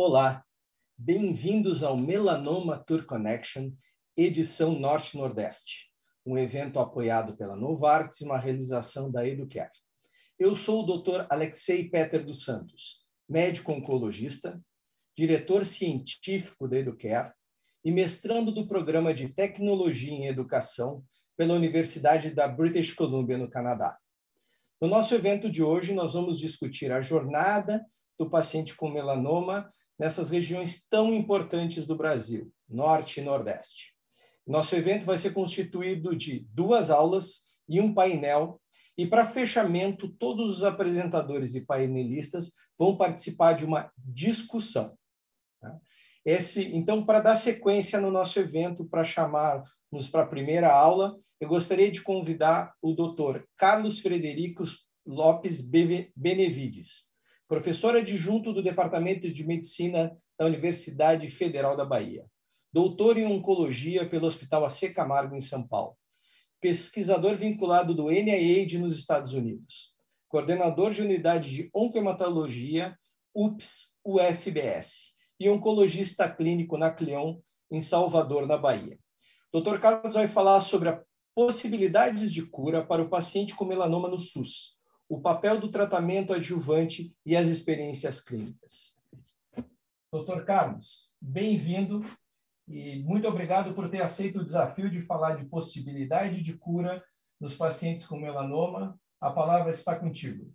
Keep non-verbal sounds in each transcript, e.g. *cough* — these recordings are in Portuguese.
Olá, bem-vindos ao Melanoma Tour Connection, edição Norte-Nordeste, um evento apoiado pela Novartis e uma realização da Educare. Eu sou o Dr. Alexei Peter dos Santos, médico oncologista, diretor científico da Educare e mestrando do programa de Tecnologia em Educação pela Universidade da British Columbia, no Canadá. No nosso evento de hoje, nós vamos discutir a jornada do paciente com melanoma nessas regiões tão importantes do Brasil, Norte e Nordeste. Nosso evento vai ser constituído de duas aulas e um painel, e para fechamento, todos os apresentadores e painelistas vão participar de uma discussão. Tá? Esse, então, para dar sequência no nosso evento, para chamarmos para a primeira aula, eu gostaria de convidar o doutor Carlos Frederico Lopes Benevides, professor adjunto do Departamento de Medicina da Universidade Federal da Bahia, doutor em Oncologia pelo Hospital AC Camargo, em São Paulo, pesquisador vinculado do NIH nos Estados Unidos, coordenador de unidade de oncohematologia, UPS, UFBS, e oncologista clínico na Cleon, em Salvador, na Bahia. Dr. Carlos vai falar sobre possibilidades de cura para o paciente com melanoma no SUS, o papel do tratamento adjuvante e as experiências clínicas. Doutor Carlos, bem-vindo e muito obrigado por ter aceito o desafio de falar de possibilidade de cura nos pacientes com melanoma. A palavra está contigo.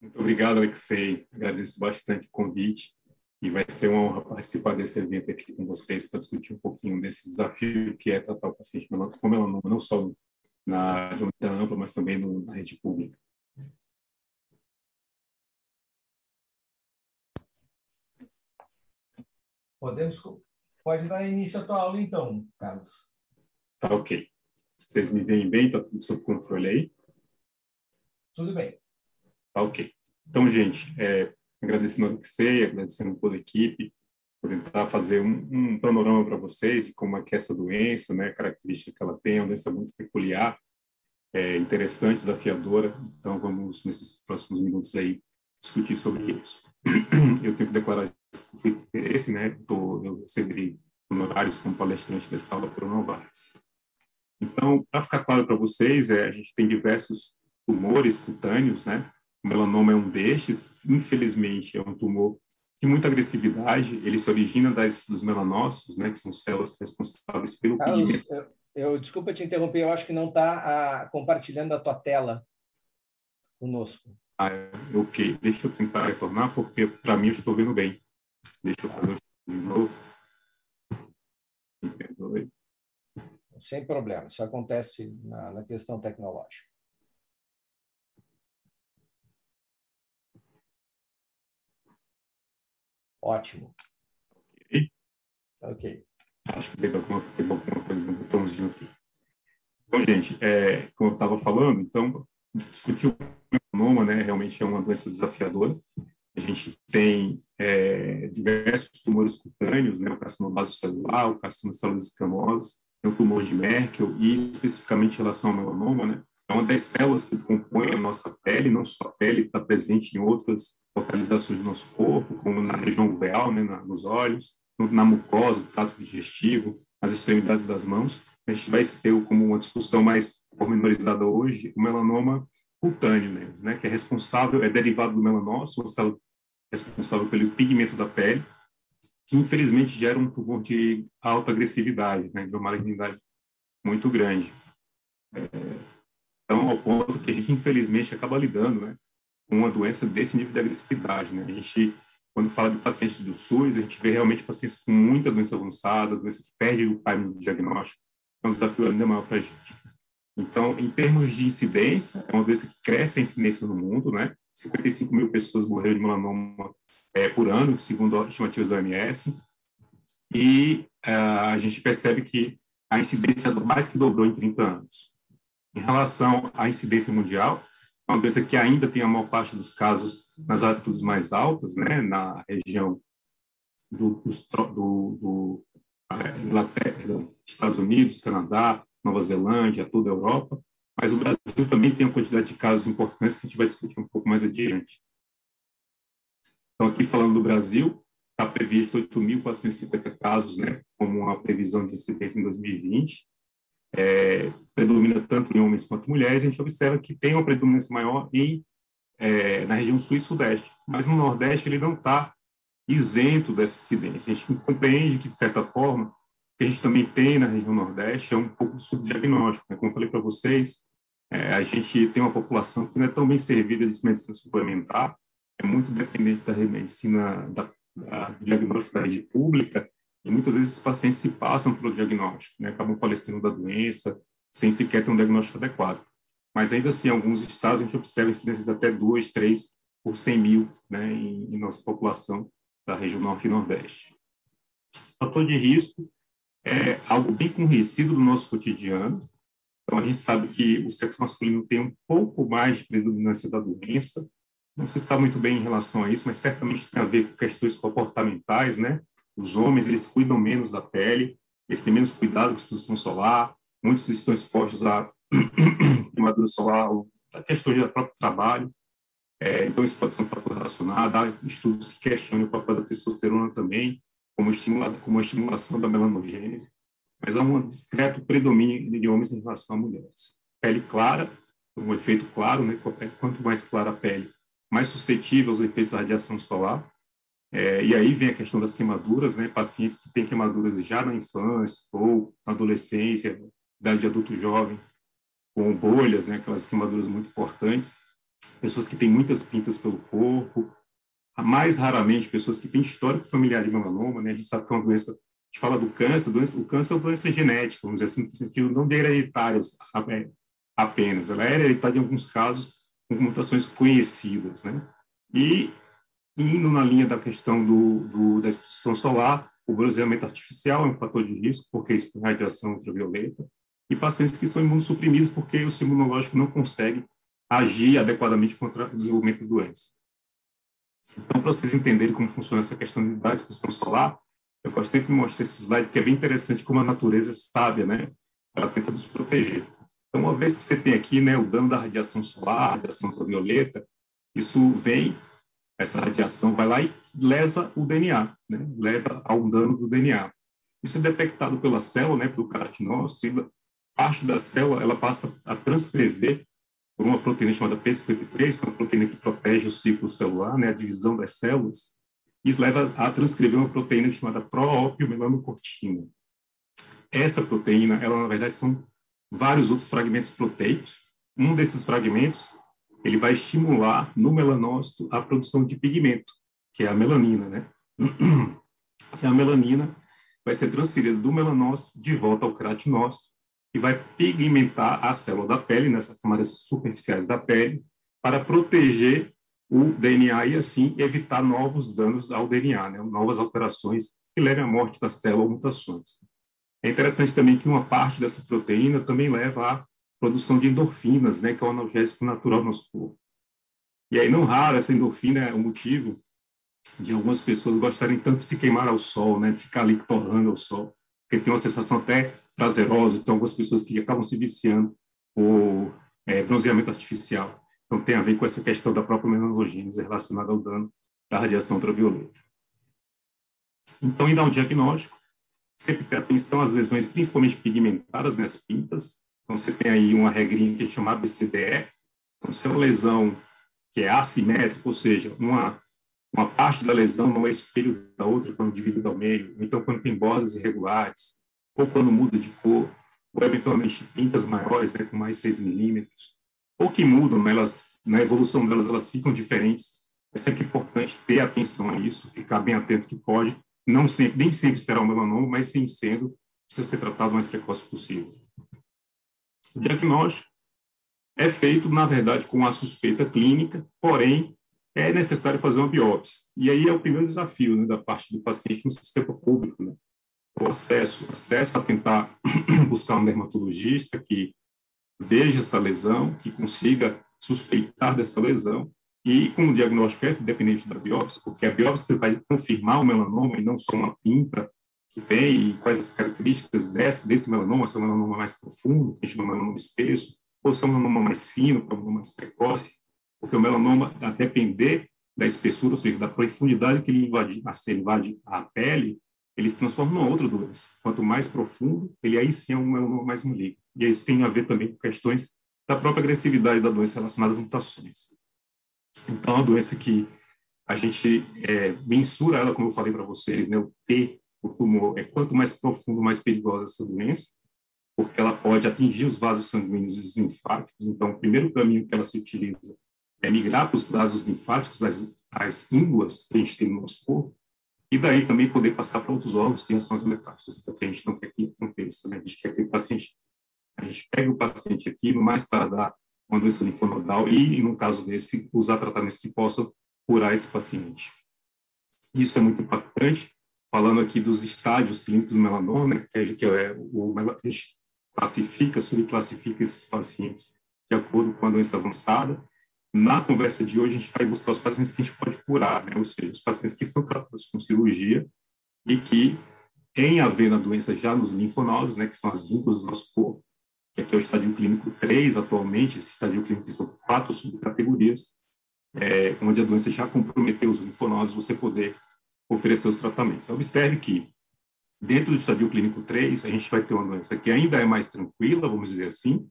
Muito obrigado, Alexei. Agradeço bastante o convite e vai ser uma honra participar desse evento aqui com vocês para discutir um pouquinho desse desafio que é tratar o paciente com melanoma, não só na geometria ampla, mas também no, na rede pública. Podemos, pode dar início à tua aula então, Carlos. Tá ok. Vocês me veem bem? Tá tudo sob controle aí? Tudo bem. Tá ok. Então, gente, é, agradecendo a Alexei, agradecendo toda a equipe, tentar fazer um, um panorama para vocês de como é que é essa doença, né, a característica que ela tem, é uma doença muito peculiar, é, interessante, desafiadora. Então, vamos, nesses próximos minutos aí, discutir sobre isso. *clears throat* Eu tenho que declarar conflito de interesse, né? Tô, eu recebi honorários como palestrante dessa aula por Novartis. Então, para ficar claro para vocês, é, a gente tem diversos tumores cutâneos, né? O melanoma é um destes. Infelizmente, é um tumor muita agressividade, ele se origina das, dos melanócitos, né, que são células responsáveis pelo Carlos, pigmento. Eu, eu, desculpa te interromper, eu acho que não está compartilhando a tua tela conosco. Ah, ok, deixa eu tentar retornar, porque para mim eu estou vendo bem. Deixa eu fazer de novo. Sem problema, isso acontece na, na questão tecnológica. Ótimo. Ok. Acho que teve alguma, teve alguma coisa no botãozinho aqui. Bom, gente, é, como eu estava falando, então, discutir o melanoma, né, realmente é uma doença desafiadora. A gente tem é, diversos tumores cutâneos, né, o carcinoma celular, o carcinoma células escamosas, o tumor de Merkel e especificamente em relação ao melanoma, né, é uma das células que compõem a nossa pele, não só a pele, está presente em outras localizações do nosso corpo, como na região uveal, né, nos olhos, na mucosa, no trato digestivo, nas extremidades das mãos. A gente vai ter como uma discussão mais pormenorizada hoje o melanoma cutâneo, né, né, que é responsável, é derivado do melanócito, responsável pelo pigmento da pele, que infelizmente gera um tumor de alta agressividade, né, de uma malignidade muito grande. É, então, ao ponto que a gente, infelizmente, acaba lidando né, uma doença desse nível de agressividade. Né? A gente, quando fala de pacientes do SUS, a gente vê realmente pacientes com muita doença avançada, doença que perde o time diagnóstico. É um desafio ainda maior para a gente. Então, em termos de incidência, é uma doença que cresce a incidência no mundo, né? 55 mil pessoas morreram de melanoma é, por ano, segundo estimativas da OMS. E uh, a gente percebe que a incidência mais que dobrou em 30 anos. Em relação à incidência mundial, uma doença que ainda tem a maior parte dos casos nas latitudes mais altas, né, na região do, do, do Inglaterra, Estados Unidos, Canadá, Nova Zelândia, toda a Europa, mas o Brasil também tem uma quantidade de casos importantes que a gente vai discutir um pouco mais adiante. Então, aqui falando do Brasil, está previsto 8.450 casos, né, como uma previsão de incidência em 2020. É, predomina tanto em homens quanto em mulheres. A gente observa que tem uma predominância maior em, é, na região sul e sudeste, mas no nordeste ele não está isento dessa incidência. A gente compreende que, de certa forma, o que a gente também tem na região nordeste é um pouco subdiagnóstico. Né? Como eu falei para vocês, é, a gente tem uma população que não é tão bem servida de medicina suplementar, é muito dependente da medicina, da, da diagnóstico da rede pública, e muitas vezes esses pacientes se passam pelo diagnóstico, né? acabam falecendo da doença, sem sequer ter um diagnóstico adequado. Mas ainda assim, em alguns estados a gente observa incidências até 2, 3 por 100 mil né, em, em nossa população da região norte e nordeste. Fator de risco é algo bem conhecido do nosso cotidiano. Então, a gente sabe que o sexo masculino tem um pouco mais de predominância da doença. Não se sabe muito bem em relação a isso, mas certamente tem a ver com questões comportamentais, né? Os homens, eles cuidam menos da pele, eles têm menos cuidado com a exposição solar, muitos estão expostos *clears throat* à queimadura solar, a questões do próprio trabalho. É, então, isso pode ser um fator relacionado. Há estudos que questionam o papel da testosterona também, como, estimula, como a estimulação da melanogênese. Mas há um discreto predomínio de homens em relação a mulheres. Pele clara, um efeito claro, né? quanto mais clara a pele, mais suscetível aos efeitos da radiação solar. É, e aí vem a questão das queimaduras, né? Pacientes que têm queimaduras já na infância ou na adolescência, idade de adulto jovem, com bolhas, né? Aquelas queimaduras muito importantes pessoas que têm muitas pintas pelo corpo, mais raramente pessoas que têm histórico familiar de melanoma, né? A gente sabe que é uma doença, a gente fala do câncer, doença, o câncer é uma doença genética, vamos dizer assim, no sentido não de hereditárias é, apenas, ela é hereditária em alguns casos com mutações conhecidas, né? E indo na linha da questão do, do da exposição solar, o bronzeamento artificial é um fator de risco porque expõe radiação ultravioleta e pacientes que são imunossuprimidos porque o sistema imunológico não consegue agir adequadamente contra o desenvolvimento de doenças. Então, para vocês entenderem como funciona essa questão da exposição solar, eu gosto sempre de mostrar esse slide, que é bem interessante como a natureza é sábia, né? Ela tenta nos proteger. Então, uma vez que você tem aqui né, o dano da radiação solar, radiação ultravioleta, isso vem, essa radiação vai lá e lesa o DNA, né? leva ao dano do DNA. Isso é detectado pela célula, né, pelo e parte da célula ela passa a transcrever por uma proteína chamada P53, que é uma proteína que protege o ciclo celular, né, a divisão das células, e isso leva a transcrever uma proteína chamada proopiomelanocortina. Essa proteína, ela na verdade são vários outros fragmentos proteicos. Um desses fragmentos, ele vai estimular no melanócito a produção de pigmento, que é a melanina, né? *clears throat* E a melanina vai ser transferida do melanócito de volta ao queratinócito e vai pigmentar a célula da pele, nessas camadas superficiais da pele, para proteger o DNA e, assim, evitar novos danos ao DNA, né? novas alterações que levem à morte da célula ou mutações. É interessante também que uma parte dessa proteína também leva à produção de endorfinas, né, que é o analgésico natural do nosso corpo. E aí, não raro, essa endorfina é o motivo de algumas pessoas gostarem tanto de se queimar ao sol, né, de ficar ali torrando ao sol, porque tem uma sensação até prazerosa, então algumas pessoas que acabam se viciando por é, bronzeamento artificial. Então tem a ver com essa questão da própria melanogênese relacionada ao dano da radiação ultravioleta. Então, dar um diagnóstico, sempre ter atenção às lesões principalmente pigmentadas nas pintas. Então, você tem aí uma regrinha que a gente chama ABCDE. Então, se é uma lesão que é assimétrica, ou seja, uma, uma parte da lesão não é espelho da outra quando dividida ao meio, então quando tem bordas irregulares, ou quando muda de cor, ou eventualmente pintas maiores, né, com mais 6 milímetros, ou que mudam, elas, na evolução delas, elas ficam diferentes. É sempre importante ter atenção a isso, ficar bem atento que pode, não sempre, nem sempre será um melanoma, mas sim sendo, precisa ser tratado o mais precoce possível. O diagnóstico é feito, na verdade, com a suspeita clínica, porém, é necessário fazer uma biópsia. E aí é o primeiro desafio né, da parte do paciente no sistema público, né? o acesso, acesso a tentar *clears throat* buscar um dermatologista que veja essa lesão, que consiga suspeitar dessa lesão e com o diagnóstico é dependente da biópsia, porque a biópsia vai confirmar o melanoma e não só uma pinta que tem e quais as características desse, desse melanoma, se é um melanoma mais profundo, que a gente melanoma espesso, ou se é um melanoma mais fino, um melanoma mais precoce, porque o melanoma, a depender da espessura, ou seja, da profundidade que ele invade, a, invade a pele, ele se transforma numa outra doença. Quanto mais profundo, ele aí sim é um melanoma mais maligno. E isso tem a ver também com questões da própria agressividade da doença relacionadas às mutações. Então, é uma doença que a gente é, mensura ela, como eu falei para vocês, né, o T, o tumor, é quanto mais profundo, mais perigosa essa doença, porque ela pode atingir os vasos sanguíneos e os linfáticos. Então, o primeiro caminho que ela se utiliza é migrar para os vasos linfáticos, as, as ínguas que a gente tem no nosso corpo, e daí também poder passar para outros órgãos que são as metástases, porque a gente não quer que aconteça, né? A gente quer que o paciente, a gente pega o paciente aqui, no mais tardar, uma doença linfonodal e, no caso desse, usar tratamentos que possam curar esse paciente. Isso é muito importante, falando aqui dos estádios clínicos do melanoma, né? que é o, a gente classifica, subclassifica esses pacientes de acordo com a doença avançada, na conversa de hoje, a gente vai buscar os pacientes que a gente pode curar, né? ou seja, os pacientes que estão tratados com cirurgia e que têm a ver na doença já nos linfonodos, né, que são as ínguas do nosso corpo, que aqui é o estádio clínico 3 atualmente, esse estádio clínico são quatro subcategorias, é, onde a doença já comprometeu os linfonodos, você poder oferecer os tratamentos. Observe que, dentro do estádio clínico 3, a gente vai ter uma doença que ainda é mais tranquila, vamos dizer assim,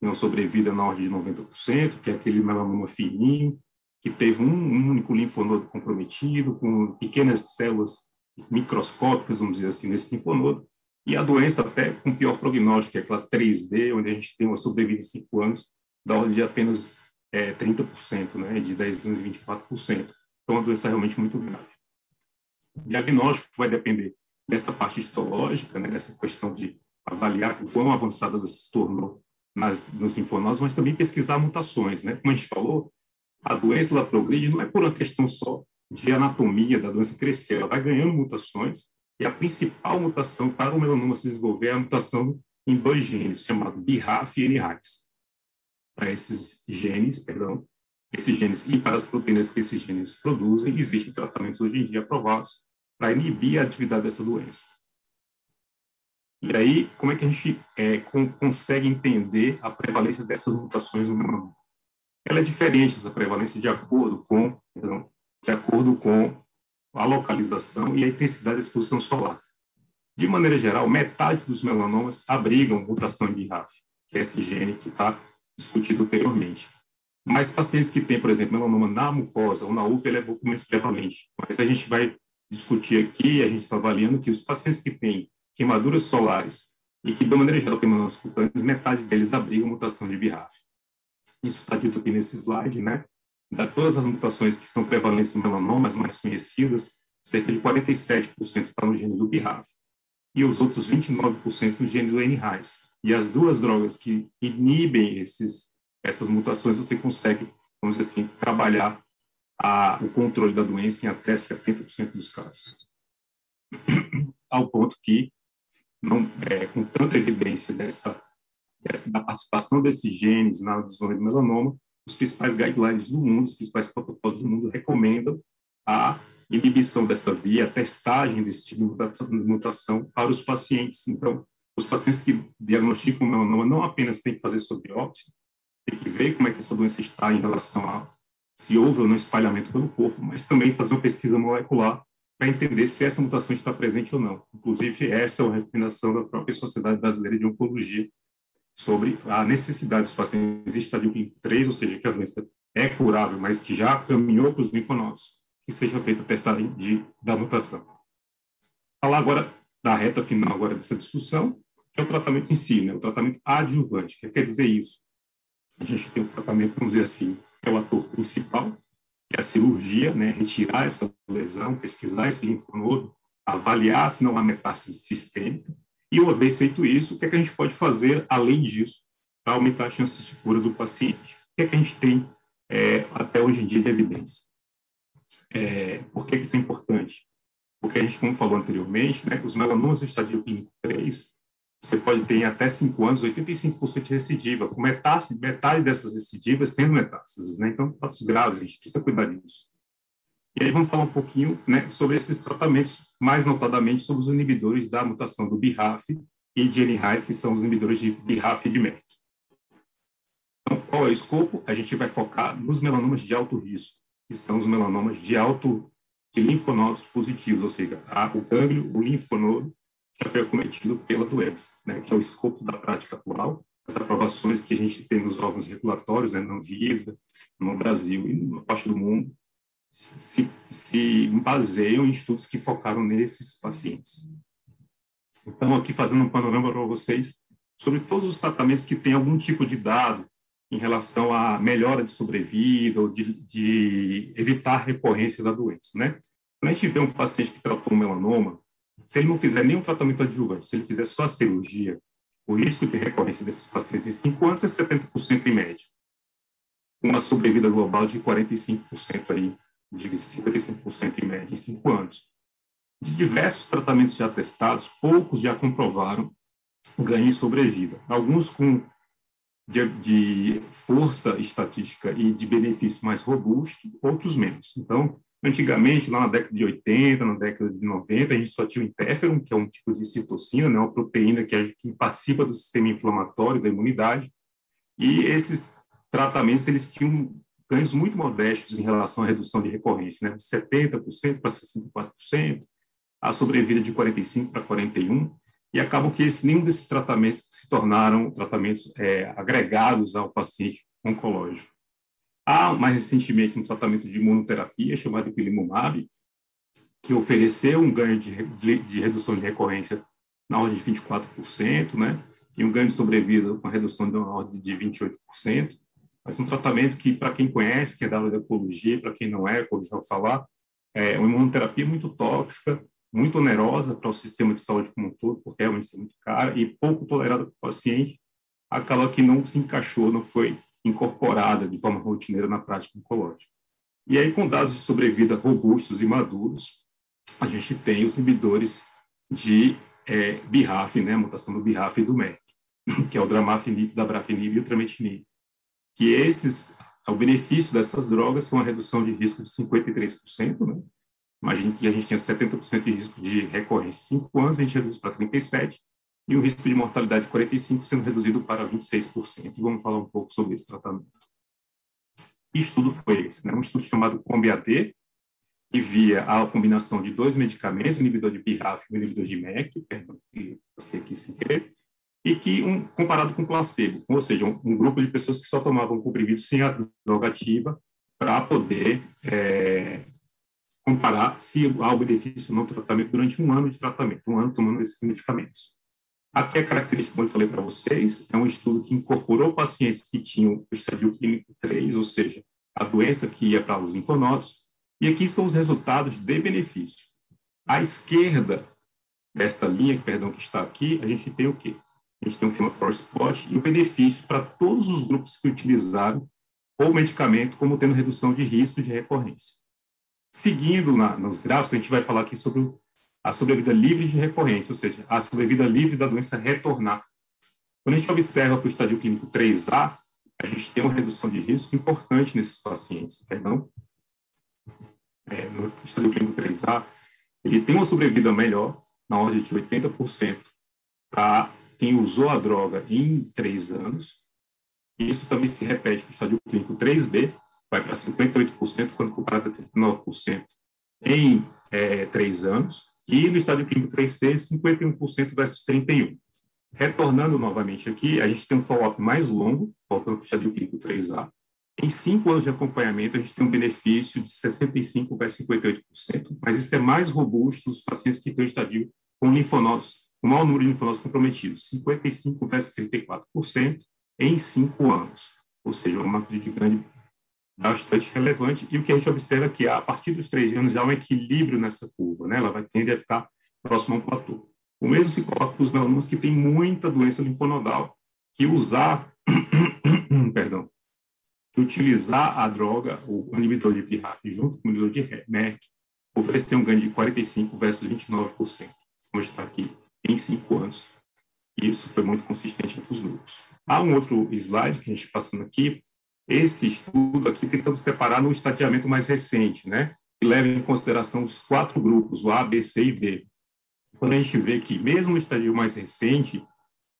não sobrevida na ordem de 90%, que é aquele melanoma fininho, que teve um, único linfonodo comprometido, com pequenas células microscópicas, vamos dizer assim, nesse linfonodo, e a doença até com pior prognóstico, que é aquela 3D, onde a gente tem uma sobrevida de 5 anos, da ordem de apenas é, 30%, né, de 10 anos e 24%. Então, é uma doença realmente muito grave. O diagnóstico vai depender dessa parte histológica, né, dessa questão de avaliar o quão avançada ela se tornou nas, nos linfonodos, mas também pesquisar mutações, né? Como a gente falou, a doença ela progride não é por uma questão só de anatomia da doença crescer, ela vai ganhando mutações e a principal mutação para o melanoma se desenvolver é a mutação em dois genes, chamado BRAF e NRAS. Para esses genes, perdão, esses genes e para as proteínas que esses genes produzem, existem tratamentos hoje em dia aprovados para inibir a atividade dessa doença. E aí, como é que a gente é, com, consegue entender a prevalência dessas mutações no melanoma? Ela é diferente, essa prevalência, de acordo com, de acordo com a localização e a intensidade da exposição solar. De maneira geral, metade dos melanomas abrigam mutação de RAF, que é esse gene que está discutido anteriormente. Mas pacientes que têm, por exemplo, melanoma na mucosa ou na uva, ele é pouco menos prevalente. Mas a gente vai discutir aqui, a gente está avaliando que os pacientes que têm queimaduras solares e que, de maneira geral, queimaduras cutâneas, metade deles abrigam mutação de BRAF. Isso está dito aqui nesse slide, né? Da todas as mutações que são prevalentes no melanoma, as mais conhecidas, cerca de 47% está no gene do BRAF e os outros 29% no gene do NRAS. E as duas drogas que inibem esses, essas mutações, você consegue, vamos dizer assim, trabalhar a, o controle da doença em até 70% dos casos. *clears throat* Ao ponto que não, é, com tanta evidência dessa, dessa, da participação desses genes na desenvolvimento do melanoma, os principais guidelines do mundo, os principais protocolos do mundo recomendam a inibição dessa via, a testagem desse tipo de mutação para os pacientes. Então, os pacientes que diagnosticam melanoma não apenas têm que fazer sobre biópsia, tem que ver como é que essa doença está em relação a se houve ou não espalhamento pelo corpo, mas também fazer uma pesquisa molecular para entender se essa mutação está presente ou não. Inclusive, essa é uma recomendação da própria Sociedade Brasileira de Oncologia sobre a necessidade dos pacientes em estádio 3, ou seja, que a doença é curável, mas que já caminhou para os linfonodos, que seja feita a testagem de, da mutação. Falar agora da reta final agora dessa discussão, que é o tratamento em si, né? o tratamento adjuvante. O que quer dizer isso? A gente tem o tratamento, vamos dizer assim, é o ator principal, que é a cirurgia, né, retirar essa lesão, pesquisar esse linfonodo, avaliar se não há metástase sistêmica, e uma vez feito isso, o que, é que a gente pode fazer além disso para aumentar a chance de cura do paciente? O que, é que a gente tem é, até hoje em dia de evidência? É, por que, isso é importante? Porque a gente, como falou anteriormente, né, os melanomas do estádio clínico 3, você pode ter em até 5 anos 85% de recidiva, com metade, metade dessas recidivas sendo metástases. Né? Então, fatos graves, a gente precisa cuidar disso. E aí vamos falar um pouquinho né, sobre esses tratamentos, mais notadamente sobre os inibidores da mutação do BRAF e de NRAS, que são os inibidores de BRAF e de MEC. Então, qual é o escopo? A gente vai focar nos melanomas de alto risco. que são os melanomas de alto de linfonodos positivos, ou seja, o gânglio, o linfonodo, já foi acometido pela doença, né, que é o escopo da prática atual, as aprovações que a gente tem nos órgãos regulatórios, né, na Anvisa, no Brasil e na parte do mundo, se, se baseiam em estudos que focaram nesses pacientes. Então, aqui fazendo um panorama para vocês sobre todos os tratamentos que têm algum tipo de dado em relação à melhora de sobrevida ou de, de evitar recorrência da doença, né? Quando a gente vê um paciente que tratou um melanoma, se ele não fizer nenhum tratamento adjuvante, se ele fizer só a cirurgia, o risco de recorrência desses pacientes em 5 anos é 70% em média. Uma sobrevida global de 45% aí, diga-se 55% em média, em 5 anos. De diversos tratamentos já testados, poucos já comprovaram ganho em sobrevida. Alguns com de, de, força estatística e de benefício mais robusto, outros menos. Então, antigamente, lá na década de 80, na década de 90, a gente só tinha o interferon, que é um tipo de citocina, né, uma proteína que, que participa do sistema inflamatório da imunidade, e esses tratamentos eles tinham ganhos muito modestos em relação à redução de recorrência, né, de 70% para 64%, a sobrevida de 45% para 41%, e acabam que esse, nenhum desses tratamentos se tornaram tratamentos é, agregados ao paciente oncológico. Há, mais recentemente, um tratamento de imunoterapia chamado ipilimumab, que ofereceu um ganho de, de, de, redução de recorrência na ordem de 24%, né? e um ganho de sobrevida com redução de uma ordem de 28%. Mas um tratamento que, para quem conhece, que é da área da oncologia, para quem não é, como já vou falar, é uma imunoterapia muito tóxica, muito onerosa para o sistema de saúde como um todo, porque é realmente muito cara e pouco tolerada para o paciente, acaba que não se encaixou, não foi incorporada de forma rotineira na prática oncológica. E aí, com dados de sobrevida robustos e maduros, a gente tem os inibidores de é, BRAF, né, a mutação do BRAF e do MEC, *clears throat* que é o dramafinib, dabrafenib e o trametinib. Que esses, o benefício dessas drogas foi uma redução de risco de 53%, né, Imagine que a gente tinha 70% de risco de recorrência em 5 anos, a gente reduz para 37%, e o risco de mortalidade de 45% sendo reduzido para 26%. E vamos falar um pouco sobre esse tratamento. Que estudo foi esse? Né? Um estudo chamado COMBI-AD, que via a combinação de dois medicamentos, o inibidor de BRAF e o inibidor de MEC, perdão, que passei aqui sem querer, e que um, comparado com placebo, ou seja, um, um grupo de pessoas que só tomavam comprimido sem a droga ativa para poder é, comparar se há o benefício não tratamento durante um ano de tratamento, um ano tomando esses medicamentos. Aqui a característica, como eu falei para vocês, é um estudo que incorporou pacientes que tinham o estadio clínico 3, ou seja, a doença que ia para os linfonodos, e aqui são os resultados de benefício. À esquerda dessa linha, perdão, que está aqui, a gente tem o quê? A gente tem o tema force plot e o benefício para todos os grupos que utilizaram o medicamento como tendo redução de risco de recorrência. Seguindo na, nos gráficos, a gente vai falar aqui sobre a sobrevida livre de recorrência, ou seja, a sobrevida livre da doença retornar. Quando a gente observa para o estadio clínico 3A, a gente tem uma redução de risco importante nesses pacientes, perdão. É, no estadio clínico 3A, ele tem uma sobrevida melhor, na ordem de 80%, para quem usou a droga em três anos. Isso também se repete no estadio clínico 3B, vai para 58% quando comparado a 39% em é, anos, e no estádio clínico 3C, 51% versus 31%. Retornando novamente aqui, a gente tem um follow-up mais longo, voltando para o estádio clínico 3A. Em cinco anos de acompanhamento, a gente tem um benefício de 65% versus 58%, mas isso é mais robusto nos pacientes que têm um estadio com linfonodos, com maior número de linfonodos comprometidos, 55% versus 34% em cinco anos, ou seja, uma de grande bastante relevante, e o que a gente observa é que a partir dos três anos há um equilíbrio nessa curva, né? ela vai tender a ficar próxima a um platô. O mesmo se coloca para os melanomas que têm muita doença linfonodal, que usar, *coughs* perdão, que utilizar a droga, o inibidor de PRAF junto com o inibidor de MERC, oferecer um ganho de 45% versus 29%, como está aqui, em cinco anos. Isso foi muito consistente entre os grupos. Há um outro slide que a gente passando aqui, esse estudo aqui tentando separar no estadiamento mais recente, né? Que leva em consideração os quatro grupos, o A, B, C e D. Quando a gente vê que, mesmo no estadio mais recente,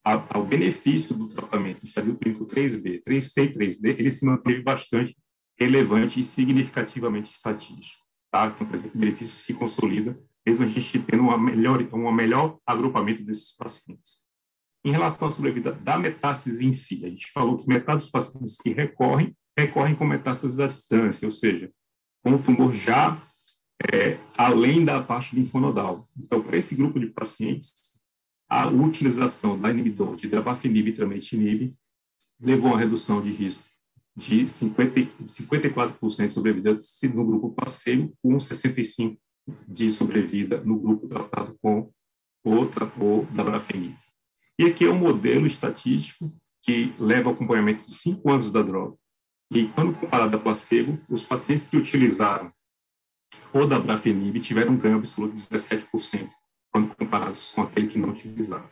ao benefício do tratamento, estadio clínico 3B, 3C e 3D, ele se manteve bastante relevante e significativamente estatístico. Tá? Então, por exemplo, o benefício se consolida, mesmo a gente tendo uma melhor, um melhor agrupamento desses pacientes. Em relação à sobrevida da metástase em si, a gente falou que metade dos pacientes que recorrem, recorrem com metástase à distância, ou seja, com o tumor já é, além da parte linfonodal. Então, para esse grupo de pacientes, a utilização da inibidor de dabafinib e trametinib levou a uma redução de risco de 50, 54% de sobrevida no grupo placebo, com 65% de sobrevida no grupo tratado com outra ou dabrafenib. E aqui é um modelo estatístico que leva acompanhamento de cinco anos da droga. E quando comparado a placebo, os pacientes que utilizaram o dabrafenib tiveram um ganho absoluto de 17%, quando comparados com aquele que não utilizava.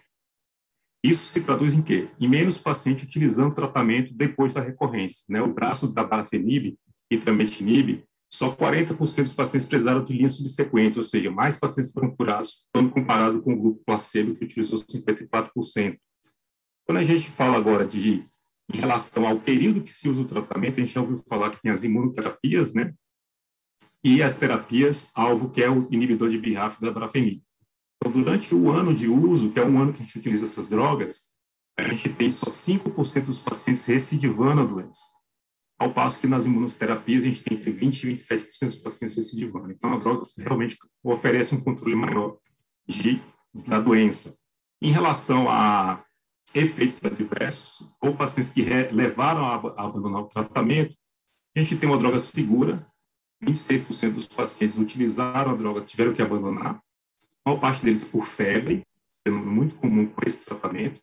Isso se traduz em quê? Em menos pacientes utilizando tratamento depois da recorrência. Né? O braço da barafenib e trametinib, só 40% dos pacientes precisaram de linhas subsequentes, ou seja, mais pacientes foram curados quando comparado com o grupo placebo, que utilizou 54%. Quando a gente fala agora de em relação ao período que se usa o tratamento, a gente já ouviu falar que tem as imunoterapias, né? E as terapias alvo, que é o inibidor de BRAF da brafenib. Então, durante o ano de uso, que é um ano que a gente utiliza essas drogas, a gente tem só 5% dos pacientes recidivando a doença. Ao passo que nas imunoterapias a gente tem entre 20% e 27% dos pacientes recidivando. Então, a droga realmente oferece um controle maior de, da doença. Em relação a efeitos adversos ou pacientes que levaram a, a abandonar o tratamento, a gente tem uma droga segura, 26% dos pacientes utilizaram a droga, tiveram que abandonar, maior parte deles por febre, fenômeno muito comum com esse tratamento.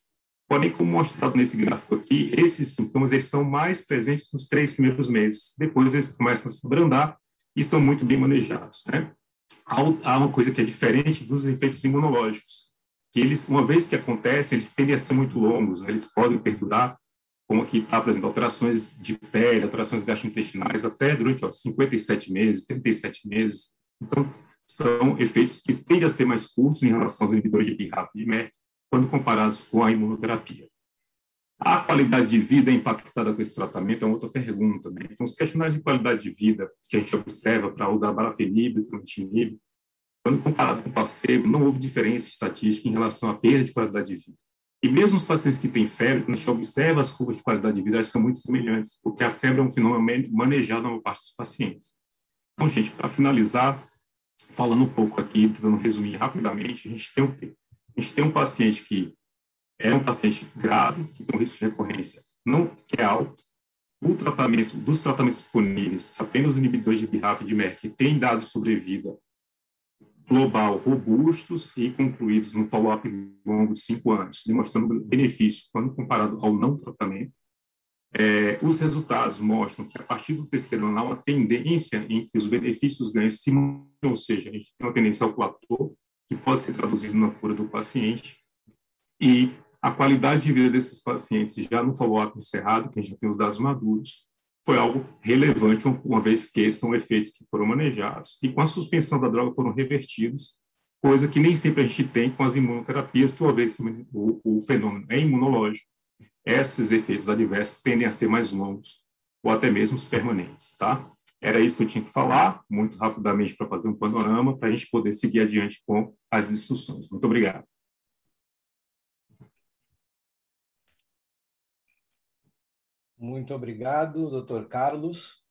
Porém, como mostrado nesse gráfico aqui, esses sintomas eles são mais presentes nos três primeiros meses. Depois eles começam a se abrandar e são muito bem manejados. Né? Há uma coisa que é diferente dos efeitos imunológicos, que eles, uma vez que acontecem, eles tendem a ser muito longos, né? eles podem perdurar, como aqui está, por exemplo, alterações de pele, alterações gastrointestinais, até durante ó, 57 meses, 37 meses. Então, são efeitos que tendem a ser mais curtos em relação aos inibidores de BRAF e MERC, quando comparados com a imunoterapia. A qualidade de vida é impactada com esse tratamento é outra pergunta. Né? Então, os questionários de qualidade de vida que a gente observa para usar barafenib e trometinib, quando comparado com o placebo, não houve diferença estatística em relação à perda de qualidade de vida. E mesmo os pacientes que têm febre, quando a gente observa as curvas de qualidade de vida, elas são muito semelhantes, porque a febre é um fenômeno manejado na maior parte dos pacientes. Então, gente, para finalizar, falando um pouco aqui, tentando resumir rapidamente, a gente tem o quê? A gente tem um paciente que é um paciente grave, que tem um risco de recorrência não que é alto. O tratamento, dos tratamentos disponíveis, apenas inibidores de BRAF e de MERC têm dados sobrevida global robustos e concluídos no follow-up longo de cinco anos, demonstrando benefício quando comparado ao não tratamento. É, os resultados mostram que, a partir do terceiro ano, há uma tendência em que os benefícios ganhos se ou seja, a gente tem uma tendência ao platô, que pode ser traduzido na cura do paciente, e a qualidade de vida desses pacientes, já no follow-up encerrado, que a gente já tem os dados maduros, foi algo relevante, uma vez que são efeitos que foram manejados, e com a suspensão da droga foram revertidos, coisa que nem sempre a gente tem com as imunoterapias, que uma vez que o, o fenômeno é imunológico, esses efeitos adversos tendem a ser mais longos ou até mesmo permanentes, tá? Era isso que eu tinha que falar, muito rapidamente para fazer um panorama, para a gente poder seguir adiante com as discussões. Muito obrigado. Muito obrigado, doutor Carlos.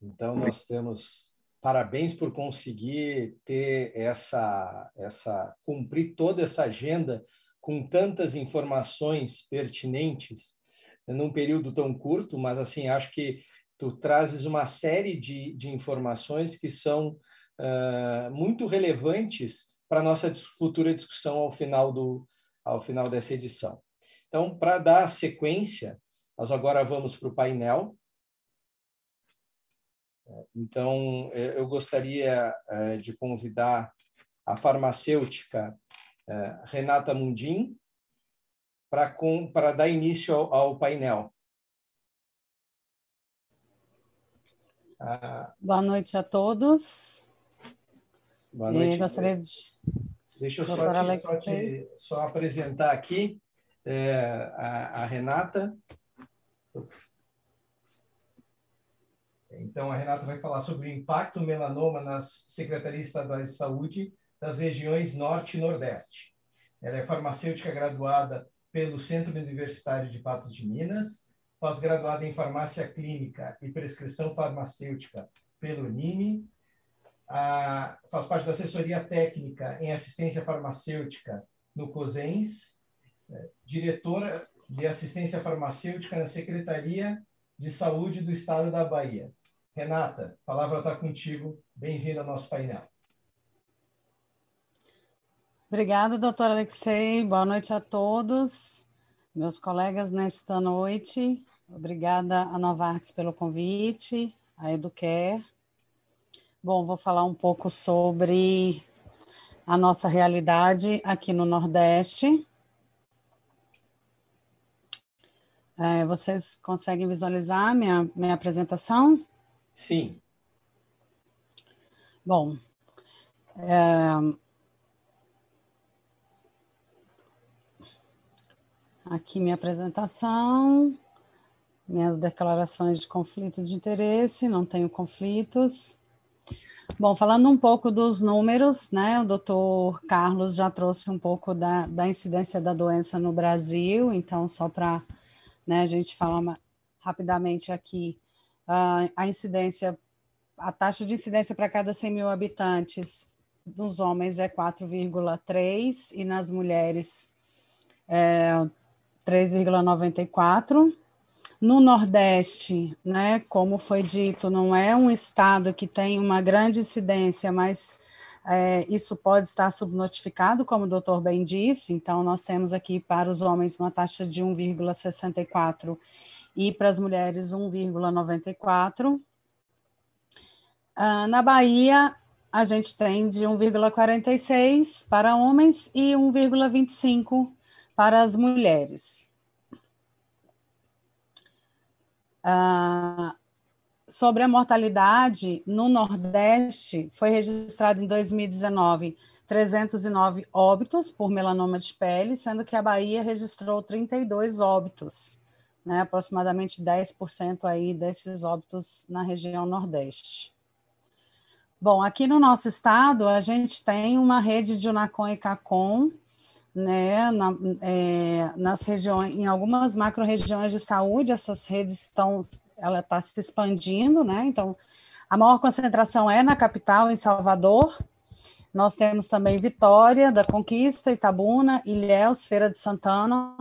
Então, nós temos parabéns por conseguir ter essa, essa cumprir toda essa agenda com tantas informações pertinentes num período tão curto, mas assim, acho que tu trazes uma série de, de informações que são uh, muito relevantes para a nossa futura discussão ao final, do, ao final dessa edição. Então, para dar sequência, nós agora vamos para o painel. Então, eu gostaria eh, de convidar a farmacêutica é, Renata Mundim, para dar início ao, ao painel. Ah, Boa noite a todos. Boa noite. gostaria de... Deixa eu só, te, só, te, só, apresentar aqui é, a, a, Renata. Então, a Renata vai falar sobre o impacto do melanoma nas secretarias estaduais de saúde das regiões Norte e Nordeste. Ela é farmacêutica graduada pelo Centro Universitário de Patos de Minas, pós-graduada em farmácia clínica e prescrição farmacêutica pelo NIME, a, faz parte da assessoria técnica em assistência farmacêutica no COSENS, é, diretora de assistência farmacêutica na Secretaria de Saúde do Estado da Bahia. Renata, a palavra está contigo. Bem-vinda ao nosso painel. Obrigada, doutor Alexei. Boa noite a todos, meus colegas nesta noite. Obrigada a Novartis pelo convite, a Educare. Bom, vou falar um pouco sobre a nossa realidade aqui no Nordeste. É, vocês conseguem visualizar minha, minha apresentação? Sim. Bom, é, aqui minha apresentação minhas declarações de conflito de interesse, não tenho conflitos. Bom, falando um pouco dos números, né, o doutor Carlos já trouxe um pouco da, da incidência da doença no Brasil, então, só para né, a gente falar rapidamente aqui, a, a incidência, a taxa de incidência para cada 100 mil habitantes dos homens é 4,3 e nas mulheres é 3,94. No Nordeste, né, como foi dito, não é um estado que tem uma grande incidência, mas é, isso pode estar subnotificado, como o doutor bem disse. Então, nós temos aqui para os homens uma taxa de 1,64 e para as mulheres 1,94. Ah, na Bahia, a gente tem de 1,46 para homens e 1,25 para as mulheres. Ah, sobre a mortalidade no Nordeste, foi registrado em 2019 309 óbitos por melanoma de pele, sendo que a Bahia registrou 32 óbitos, né, aproximadamente 10% aí desses óbitos na região Nordeste. Bom, aqui no nosso estado, a gente tem uma rede de Unacom e CACOM, né, na, é, nas regiões, em algumas macro-regiões de saúde, essas redes estão, ela está se expandindo, né, então, a maior concentração é na capital, em Salvador, nós temos também Vitória, da Conquista, Itabuna, Ilhéus, Feira de Santana,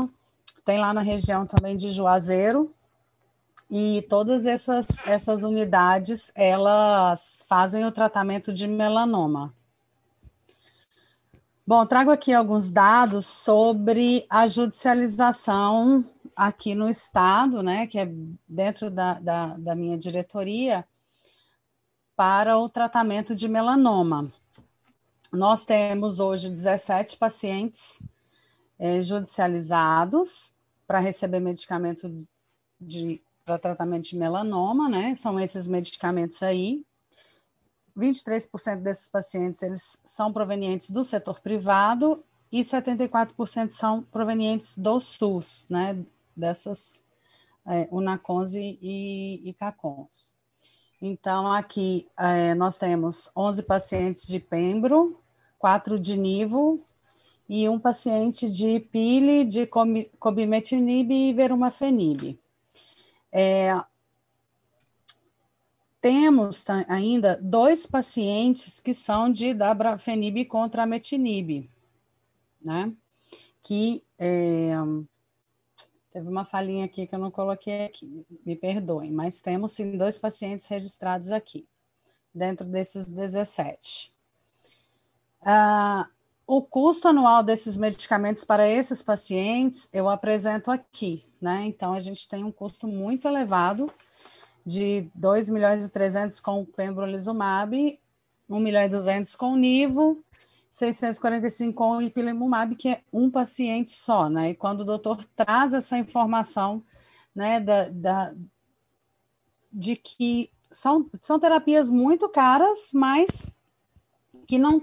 tem lá na região também de Juazeiro, e todas essas, essas unidades, elas fazem o tratamento de melanoma. Bom, trago aqui alguns dados sobre a judicialização aqui no Estado, né, que é dentro da, da, da minha diretoria, para o tratamento de melanoma. Nós temos hoje 17 pacientes é, judicializados para receber medicamento para tratamento de melanoma, né? São esses medicamentos aí. 23% desses pacientes eles são provenientes do setor privado e 74% são provenientes do SUS, né, dessas é, e, e CACONs. Então, aqui é, nós temos 11 pacientes de Pembro, 4 de Nivo e um paciente de Pile, de Cobimetinib e Verumafenib. É, temos ainda dois pacientes que são de dabrafenib contra metinib, né? Que é, teve uma falinha aqui que eu não coloquei aqui, me perdoem, mas temos sim dois pacientes registrados aqui, dentro desses 17. Ah, o custo anual desses medicamentos para esses pacientes eu apresento aqui, né? Então, a gente tem um custo muito elevado de 2 milhões e 300 com o pembrolizumab, 1 milhão e 200 com o nivo, 645 com o ipilimumab, que é um paciente só, né? E quando o doutor traz essa informação, né, da, da de que são, são terapias muito caras, mas que não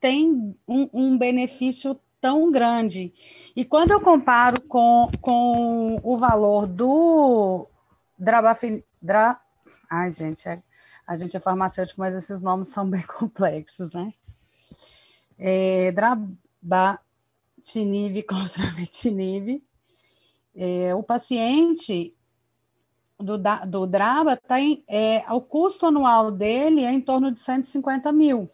tem um, um benefício tão grande. E quando eu comparo com, com o valor do Drabafin, Dra, Ai, gente, é, a gente é farmacêutico, mas esses nomes são bem *laughs* complexos, né? É, drabatinib contra *laughs* metinib. É, o paciente do, do Draba tem tá é, o custo anual dele é em torno de 150 mil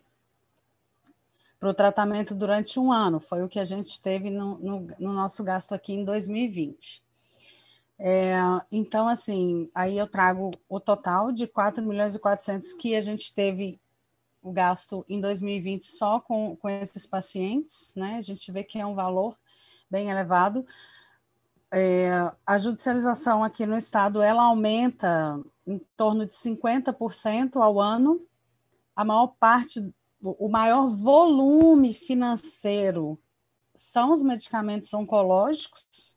para o tratamento durante um ano. Foi o que a gente teve no, no, no nosso gasto aqui em 2020. É, então, assim, aí eu trago o total de 4 milhões e 400 que a gente teve o gasto em 2020 só com, com esses pacientes, né? A gente vê que é um valor bem elevado. É, a judicialização aqui no estado, ela aumenta em torno de 50% ao ano. A maior parte, o maior volume financeiro são os medicamentos oncológicos,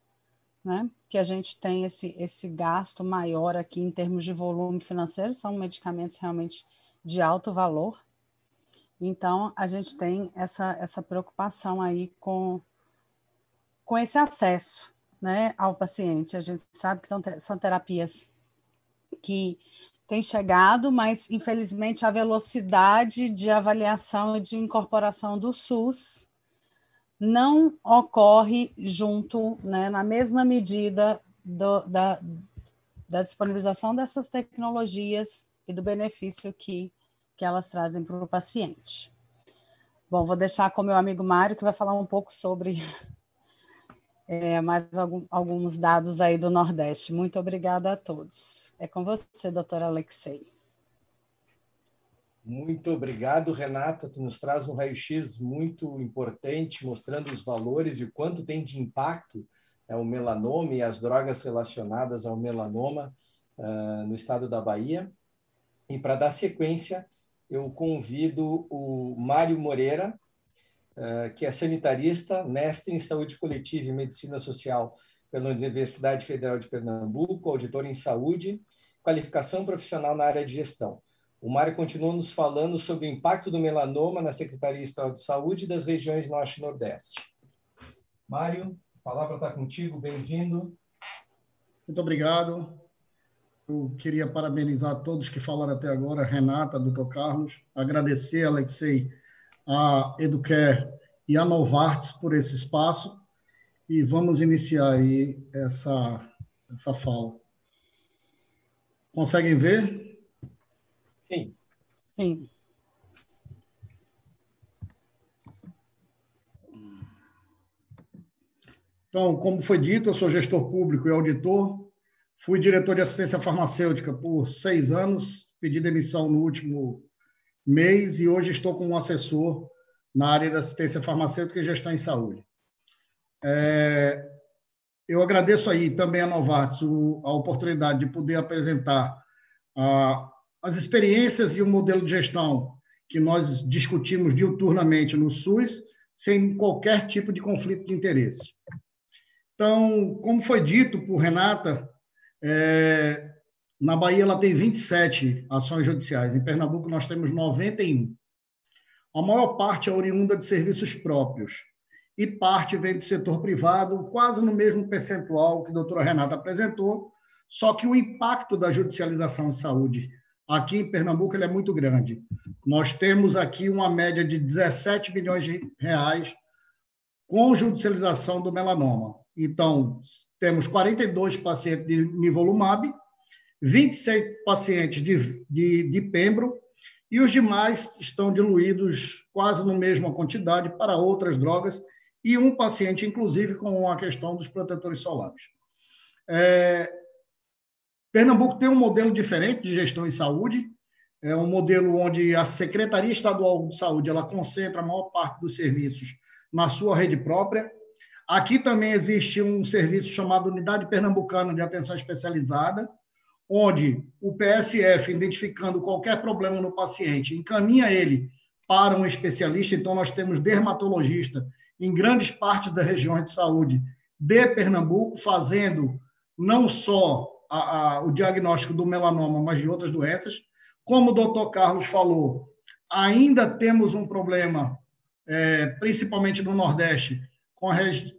né? que a gente tem esse, esse gasto maior aqui em termos de volume financeiro, são medicamentos realmente de alto valor. Então, a gente tem essa, essa preocupação aí com, com esse acesso né, ao paciente. A gente sabe que são terapias que têm chegado, mas infelizmente a velocidade de avaliação e de incorporação do SUS não ocorre junto, né, na mesma medida do, da, da disponibilização dessas tecnologias e do benefício que, que elas trazem para o paciente. Bom, vou deixar com meu amigo Mário, que vai falar um pouco sobre *laughs* é, mais algum, alguns dados aí do Nordeste. Muito obrigada a todos. É com você, doutora Alexei. Muito obrigado, Renata. Tu nos traz um raio-x muito importante, mostrando os valores e o quanto tem de impacto é, o melanoma e as drogas relacionadas ao melanoma uh, no estado da Bahia. E para dar sequência, eu convido o Mário Moreira, uh, que é sanitarista, mestre em saúde coletiva e medicina social pela Universidade Federal de Pernambuco, auditor em saúde, qualificação profissional na área de gestão. O Mário continua nos falando sobre o impacto do melanoma na Secretaria Estadual de Saúde das regiões Norte e Nordeste. Mário, a palavra está contigo, bem-vindo. Muito obrigado. Eu queria parabenizar todos que falaram até agora, Renata, doutor Carlos, agradecer, Alexei, a Educare e a Novartis por esse espaço e vamos iniciar aí essa, essa fala. Conseguem ver? Sim. Sim. Então, como foi dito, eu sou gestor público e auditor. Fui diretor de assistência farmacêutica por seis anos, pedi demissão no último mês e hoje estou como assessor na área da assistência farmacêutica e gestão em saúde. É, eu agradeço aí também a Novartis a oportunidade de poder apresentar a, as experiências e o modelo de gestão que nós discutimos diuturnamente no SUS, sem qualquer tipo de conflito de interesse. Então, como foi dito por Renata, é, na Bahia ela tem 27 ações judiciais, em Pernambuco nós temos 91. A maior parte é oriunda de serviços próprios e parte vem do setor privado, quase no mesmo percentual que a doutora Renata apresentou, só que o impacto da judicialização de saúde Aqui em Pernambuco ele é muito grande. Nós temos aqui uma média de 17 milhões de reais com judicialização do melanoma. Então, temos 42 pacientes de nivolumab, 26 pacientes de, de, de pembro, e os demais estão diluídos quase na mesma quantidade para outras drogas, e um paciente, inclusive, com a questão dos protetores solares. É, Pernambuco tem um modelo diferente de gestão em saúde, é um modelo onde a Secretaria Estadual de Saúde ela concentra a maior parte dos serviços na sua rede própria. Aqui também existe um serviço chamado Unidade Pernambucana de Atenção Especializada, onde o PSF, identificando qualquer problema no paciente, encaminha ele para um especialista. Então, nós temos dermatologista em grandes partes das regiões de saúde de Pernambuco, fazendo não só a, a, o diagnóstico do melanoma, mas de outras doenças. Como o doutor Carlos falou, ainda temos um problema, é, principalmente no Nordeste, com,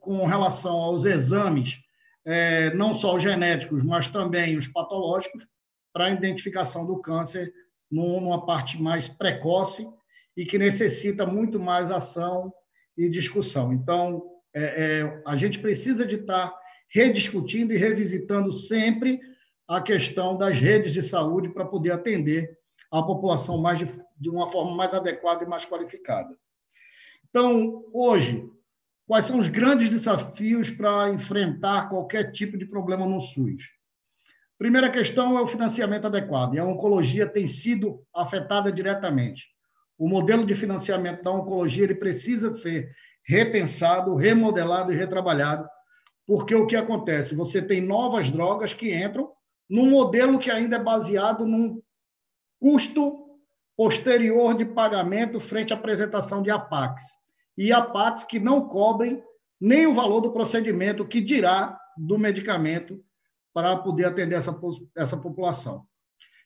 com relação aos exames, é, não só os genéticos, mas também os patológicos. para a identificação do câncer numa parte mais precoce e que necessita muito mais ação e discussão. Então, é, é, a gente precisa de estar rediscutindo e revisitando sempre a questão das redes de saúde para poder atender a população mais de, de uma forma mais adequada e mais qualificada. Então, hoje, quais são os grandes desafios para enfrentar qualquer tipo de problema no SUS? Primeira questão é o financiamento adequado, e a oncologia tem sido afetada diretamente. O modelo de financiamento da oncologia ele precisa ser repensado, remodelado e retrabalhado, porque o que acontece? Você tem novas drogas que entram num modelo que ainda é baseado num custo posterior de pagamento frente à apresentação de APACs. E APACs que não cobrem nem o valor do procedimento, que dirá do medicamento para poder atender essa, essa população.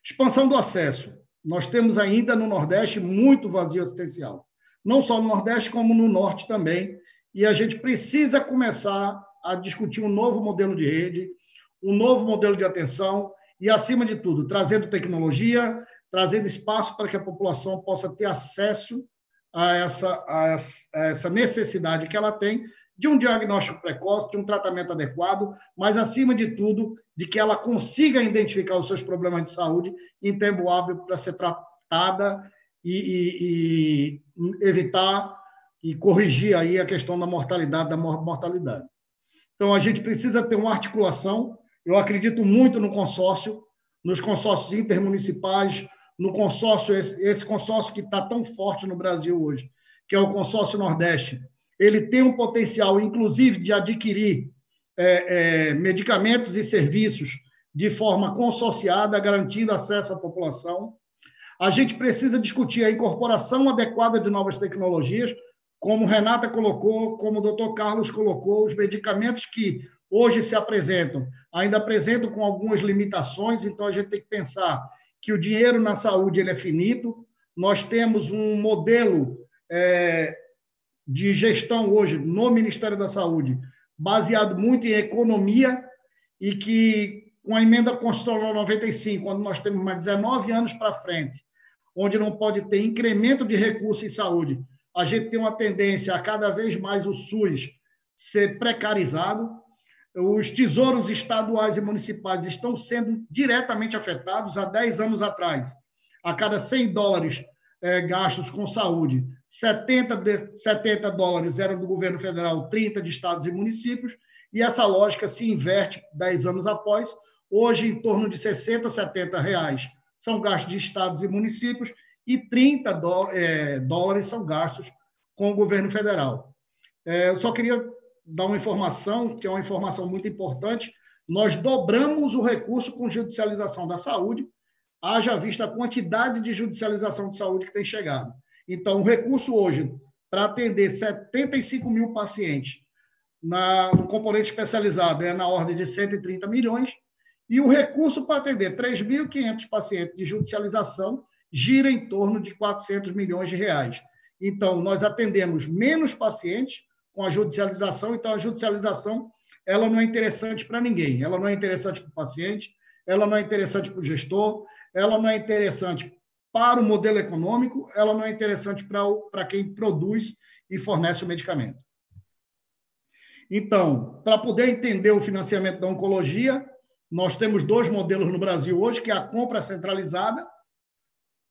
Expansão do acesso. Nós temos ainda no Nordeste muito vazio assistencial. Não só no Nordeste, como no Norte também. E a gente precisa começar a discutir um novo modelo de rede, um novo modelo de atenção e, acima de tudo, trazendo tecnologia, trazendo espaço para que a população possa ter acesso a essa, a essa necessidade que ela tem de um diagnóstico precoce, de um tratamento adequado, mas, acima de tudo, de que ela consiga identificar os seus problemas de saúde em tempo hábil para ser tratada e, e, e, evitar e corrigir aí a questão da mortalidade, da mortalidade. Então, a gente precisa ter uma articulação. Eu acredito muito no consórcio, nos consórcios intermunicipais, no consórcio, esse consórcio que está tão forte no Brasil hoje, que é o consórcio Nordeste, ele tem um potencial, inclusive, de adquirir é, é, medicamentos e serviços de forma consorciada, garantindo acesso à população. A gente precisa discutir a incorporação adequada de novas tecnologias, como Renata colocou, como o doutor Carlos colocou, os medicamentos que hoje se apresentam, ainda apresentam com algumas limitações, então a gente tem que pensar que o dinheiro na saúde ele é finito. Nós temos um modelo é, de gestão hoje no Ministério da Saúde baseado muito em economia e que com a emenda constitucional 95, quando nós temos mais 19 anos para frente, onde não pode ter incremento de recursos em saúde, a gente tem uma tendência a cada vez mais o SUS ser precarizado, os tesouros estaduais e municipais estão sendo diretamente afetados. Há 10 anos atrás, a cada 100 dólares é, gastos com saúde, 70, de, 70 dólares eram do governo federal, 30 de estados e municípios, e essa lógica se inverte 10 anos após. Hoje, em torno de 60, 70 reais são gastos de estados e municípios e 30 dó, é, dólares são gastos com o governo federal. É, eu só queria dar uma informação, que é uma informação muito importante. Nós dobramos o recurso com judicialização da saúde, haja vista a quantidade de judicialização de saúde que tem chegado. Então, o recurso hoje, para atender 75 mil pacientes na, no componente especializado, é na ordem de 130 milhões, e o recurso para atender 3.500 pacientes de judicialização gira em torno de 400 milhões de reais. Então, nós atendemos menos pacientes, com a judicialização. Então, a judicialização ela não é interessante para ninguém. Ela não é interessante para o paciente, ela não é interessante para o gestor, ela não é interessante para o modelo econômico, ela não é interessante para, para quem produz e fornece o medicamento. Então, para poder entender o financiamento da oncologia, nós temos dois modelos no Brasil hoje, que é a compra centralizada,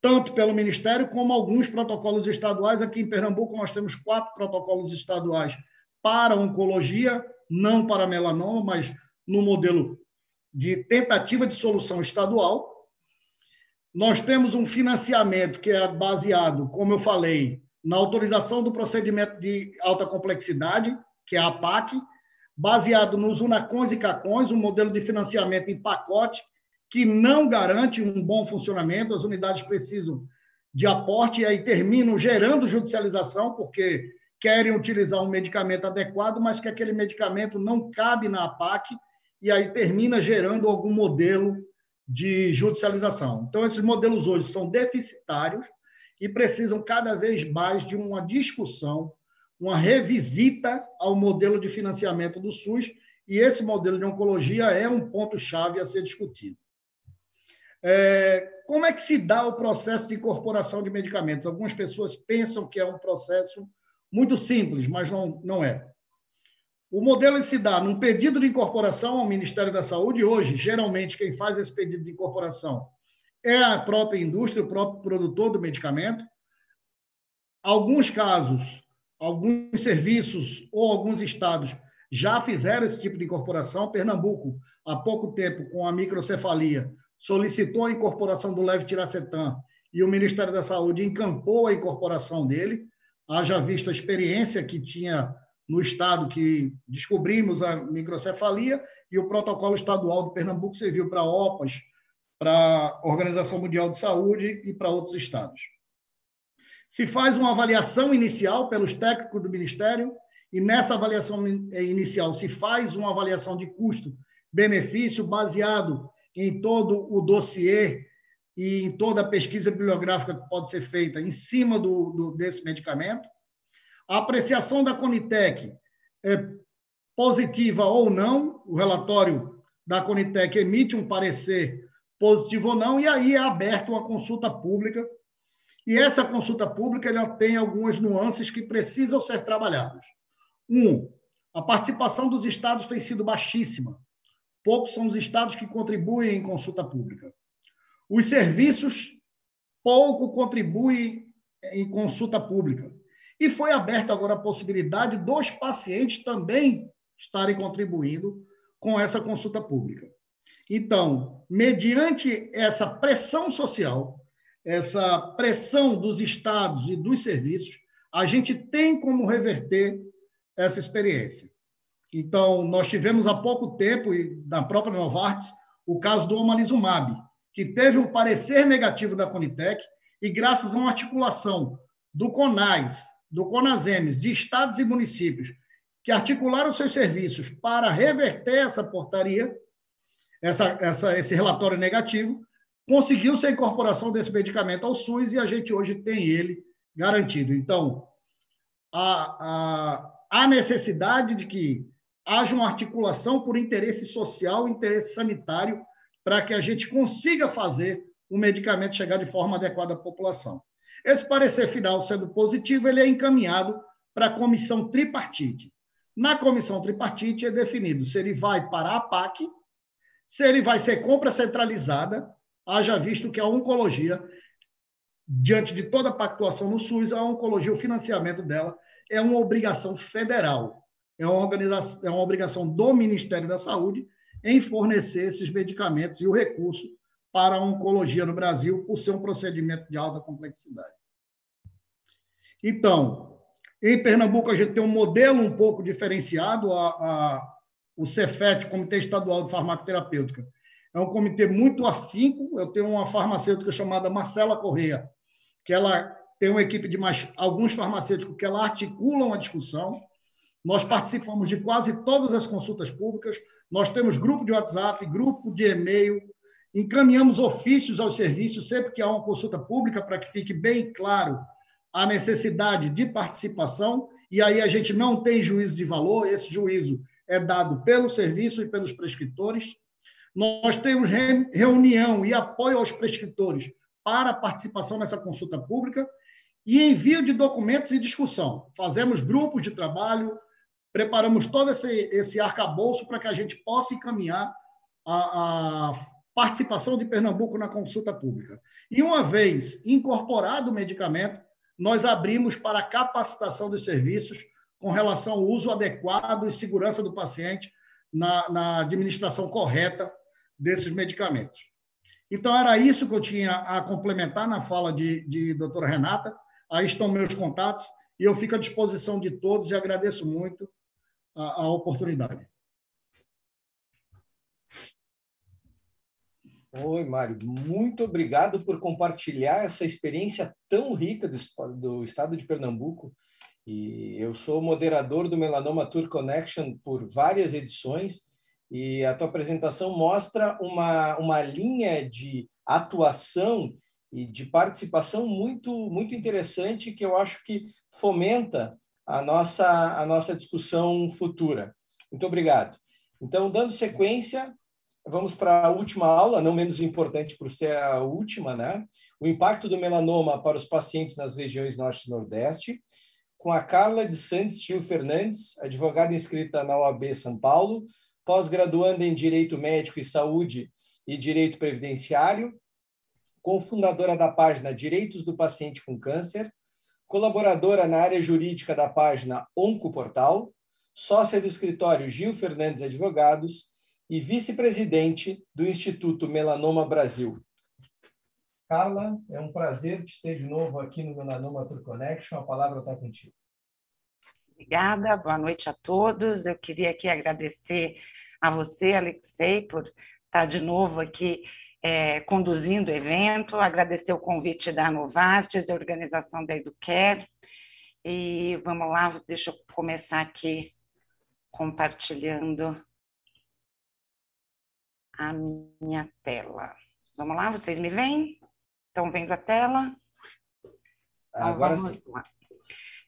tanto pelo Ministério como alguns protocolos estaduais. Aqui em Pernambuco, nós temos quatro protocolos estaduais para oncologia, não para melanoma, mas no modelo de tentativa de solução estadual. Nós temos um financiamento que é baseado, como eu falei, na autorização do procedimento de alta complexidade, que é a PAC, baseado nos UNACONs e CACONs, um modelo de financiamento em pacote, que não garante um bom funcionamento, as unidades precisam de aporte e aí terminam gerando judicialização, porque querem utilizar um medicamento adequado, mas que aquele medicamento não cabe na APAC, e aí termina gerando algum modelo de judicialização. Então, esses modelos hoje são deficitários e precisam cada vez mais de uma discussão, uma revisita ao modelo de financiamento do SUS, e esse modelo de oncologia é um ponto-chave a ser discutido. É, como é que se dá o processo de incorporação de medicamentos? Algumas pessoas pensam que é um processo muito simples, mas não, não é. O modelo se dá num pedido de incorporação ao Ministério da Saúde. Hoje, geralmente, quem faz esse pedido de incorporação é a própria indústria, o próprio produtor do medicamento. Alguns casos, alguns serviços ou alguns estados já fizeram esse tipo de incorporação. Pernambuco, há pouco tempo, com a microcefalia, solicitou a incorporação do levetiracetam e o Ministério da Saúde encampou a incorporação dele. Haja visto a experiência que tinha no estado que descobrimos a microcefalia e o protocolo estadual do Pernambuco serviu para OPAS, para a Organização Mundial de Saúde e para outros estados. Se faz uma avaliação inicial pelos técnicos do Ministério e nessa avaliação inicial se faz uma avaliação de custo-benefício baseado em todo o dossiê e em toda a pesquisa bibliográfica que pode ser feita em cima do, do desse medicamento. A apreciação da Conitec é positiva ou não, o relatório da Conitec emite um parecer positivo ou não, e aí é aberto uma consulta pública. E essa consulta pública ela tem algumas nuances que precisam ser trabalhadas. Um, a participação dos estados tem sido baixíssima. Poucos são os estados que contribuem em consulta pública. Os serviços pouco contribuem em consulta pública. E foi aberta agora a possibilidade dos pacientes também estarem contribuindo com essa consulta pública. Então, mediante essa pressão social, essa pressão dos estados e dos serviços, a gente tem como reverter essa experiência. Então, nós tivemos há pouco tempo, e na própria Novartis, o caso do omalizumab, que teve um parecer negativo da Conitec, e graças a uma articulação do CONAS, do CONASEMES, de estados e municípios, que articularam seus serviços para reverter essa portaria, essa, essa, esse relatório negativo, conseguiu-se a incorporação desse medicamento ao SUS e a gente hoje tem ele garantido. Então, há, há, há necessidade de que haja uma articulação por interesse social, interesse sanitário, para que a gente consiga fazer o medicamento chegar de forma adequada à população. Esse parecer final, sendo positivo, ele é encaminhado para a comissão tripartite. Na comissão tripartite é definido se ele vai para a PAC, se ele vai ser compra centralizada, haja visto que a oncologia, diante de toda a pactuação no SUS, a oncologia, o financiamento dela é uma obrigação federal é uma, organização, é uma obrigação do Ministério da Saúde em fornecer esses medicamentos e o recurso para a oncologia no Brasil, por ser um procedimento de alta complexidade. Então, em Pernambuco, a gente tem um modelo um pouco diferenciado. A, a, o CEFET, Comitê Estadual de Farmacoterapêutica, é um comitê muito afinco. Eu tenho uma farmacêutica chamada Marcela Correia, que ela tem uma equipe de mais alguns farmacêuticos que ela articulam a discussão. Nós participamos de quase todas as consultas públicas, nós temos grupo de WhatsApp, grupo de e-mail, encaminhamos ofícios aos serviços sempre que há uma consulta pública, para que fique bem claro a necessidade de participação, e aí a gente não tem juízo de valor, esse juízo é dado pelo serviço e pelos prescritores. Nós temos reunião e apoio aos prescritores para participação nessa consulta pública e envio de documentos e discussão. Fazemos grupos de trabalho, preparamos todo esse, esse arcabouço para que a gente possa encaminhar a, a participação de Pernambuco na consulta pública. E uma vez incorporado o medicamento, nós abrimos para a capacitação dos serviços com relação ao uso adequado e segurança do paciente na, na administração correta desses medicamentos. Então, era isso que eu tinha a complementar na fala de, de doutora Renata. Aí estão meus contatos e eu fico à disposição de todos e agradeço muito a, a oportunidade. Oi, Mário. Muito obrigado por compartilhar essa experiência tão rica do, do estado de Pernambuco. E eu sou moderador do Melanoma Tour Connection por várias edições e a tua apresentação mostra uma, uma linha de atuação e de participação muito muito interessante que eu acho que fomenta a nossa, a nossa discussão futura. Muito obrigado. Então, dando sequência, vamos para a última aula, não menos importante por ser a última, né? O impacto do melanoma para os pacientes nas regiões Norte e Nordeste, com a Carla de Santos Gil Fernandes, advogada inscrita na OAB São Paulo, pós-graduanda em Direito Médico e Saúde e Direito Previdenciário, cofundadora da página Direitos do Paciente com Câncer, colaboradora na área jurídica da página Oncoportal, sócia do escritório Gil Fernandes Advogados e vice-presidente do Instituto Melanoma Brasil. Carla, é um prazer te ter de novo aqui no Melanoma Tour Connection. A palavra está contigo. Obrigada, boa noite a todos. Eu queria aqui agradecer a você, Alexei, por estar de novo aqui é, conduzindo o evento, agradecer o convite da Novartis e a organização da Educare. E vamos lá, deixa eu começar aqui compartilhando a minha tela. Vamos lá, vocês me veem? Estão vendo a tela? Então, Agora sim.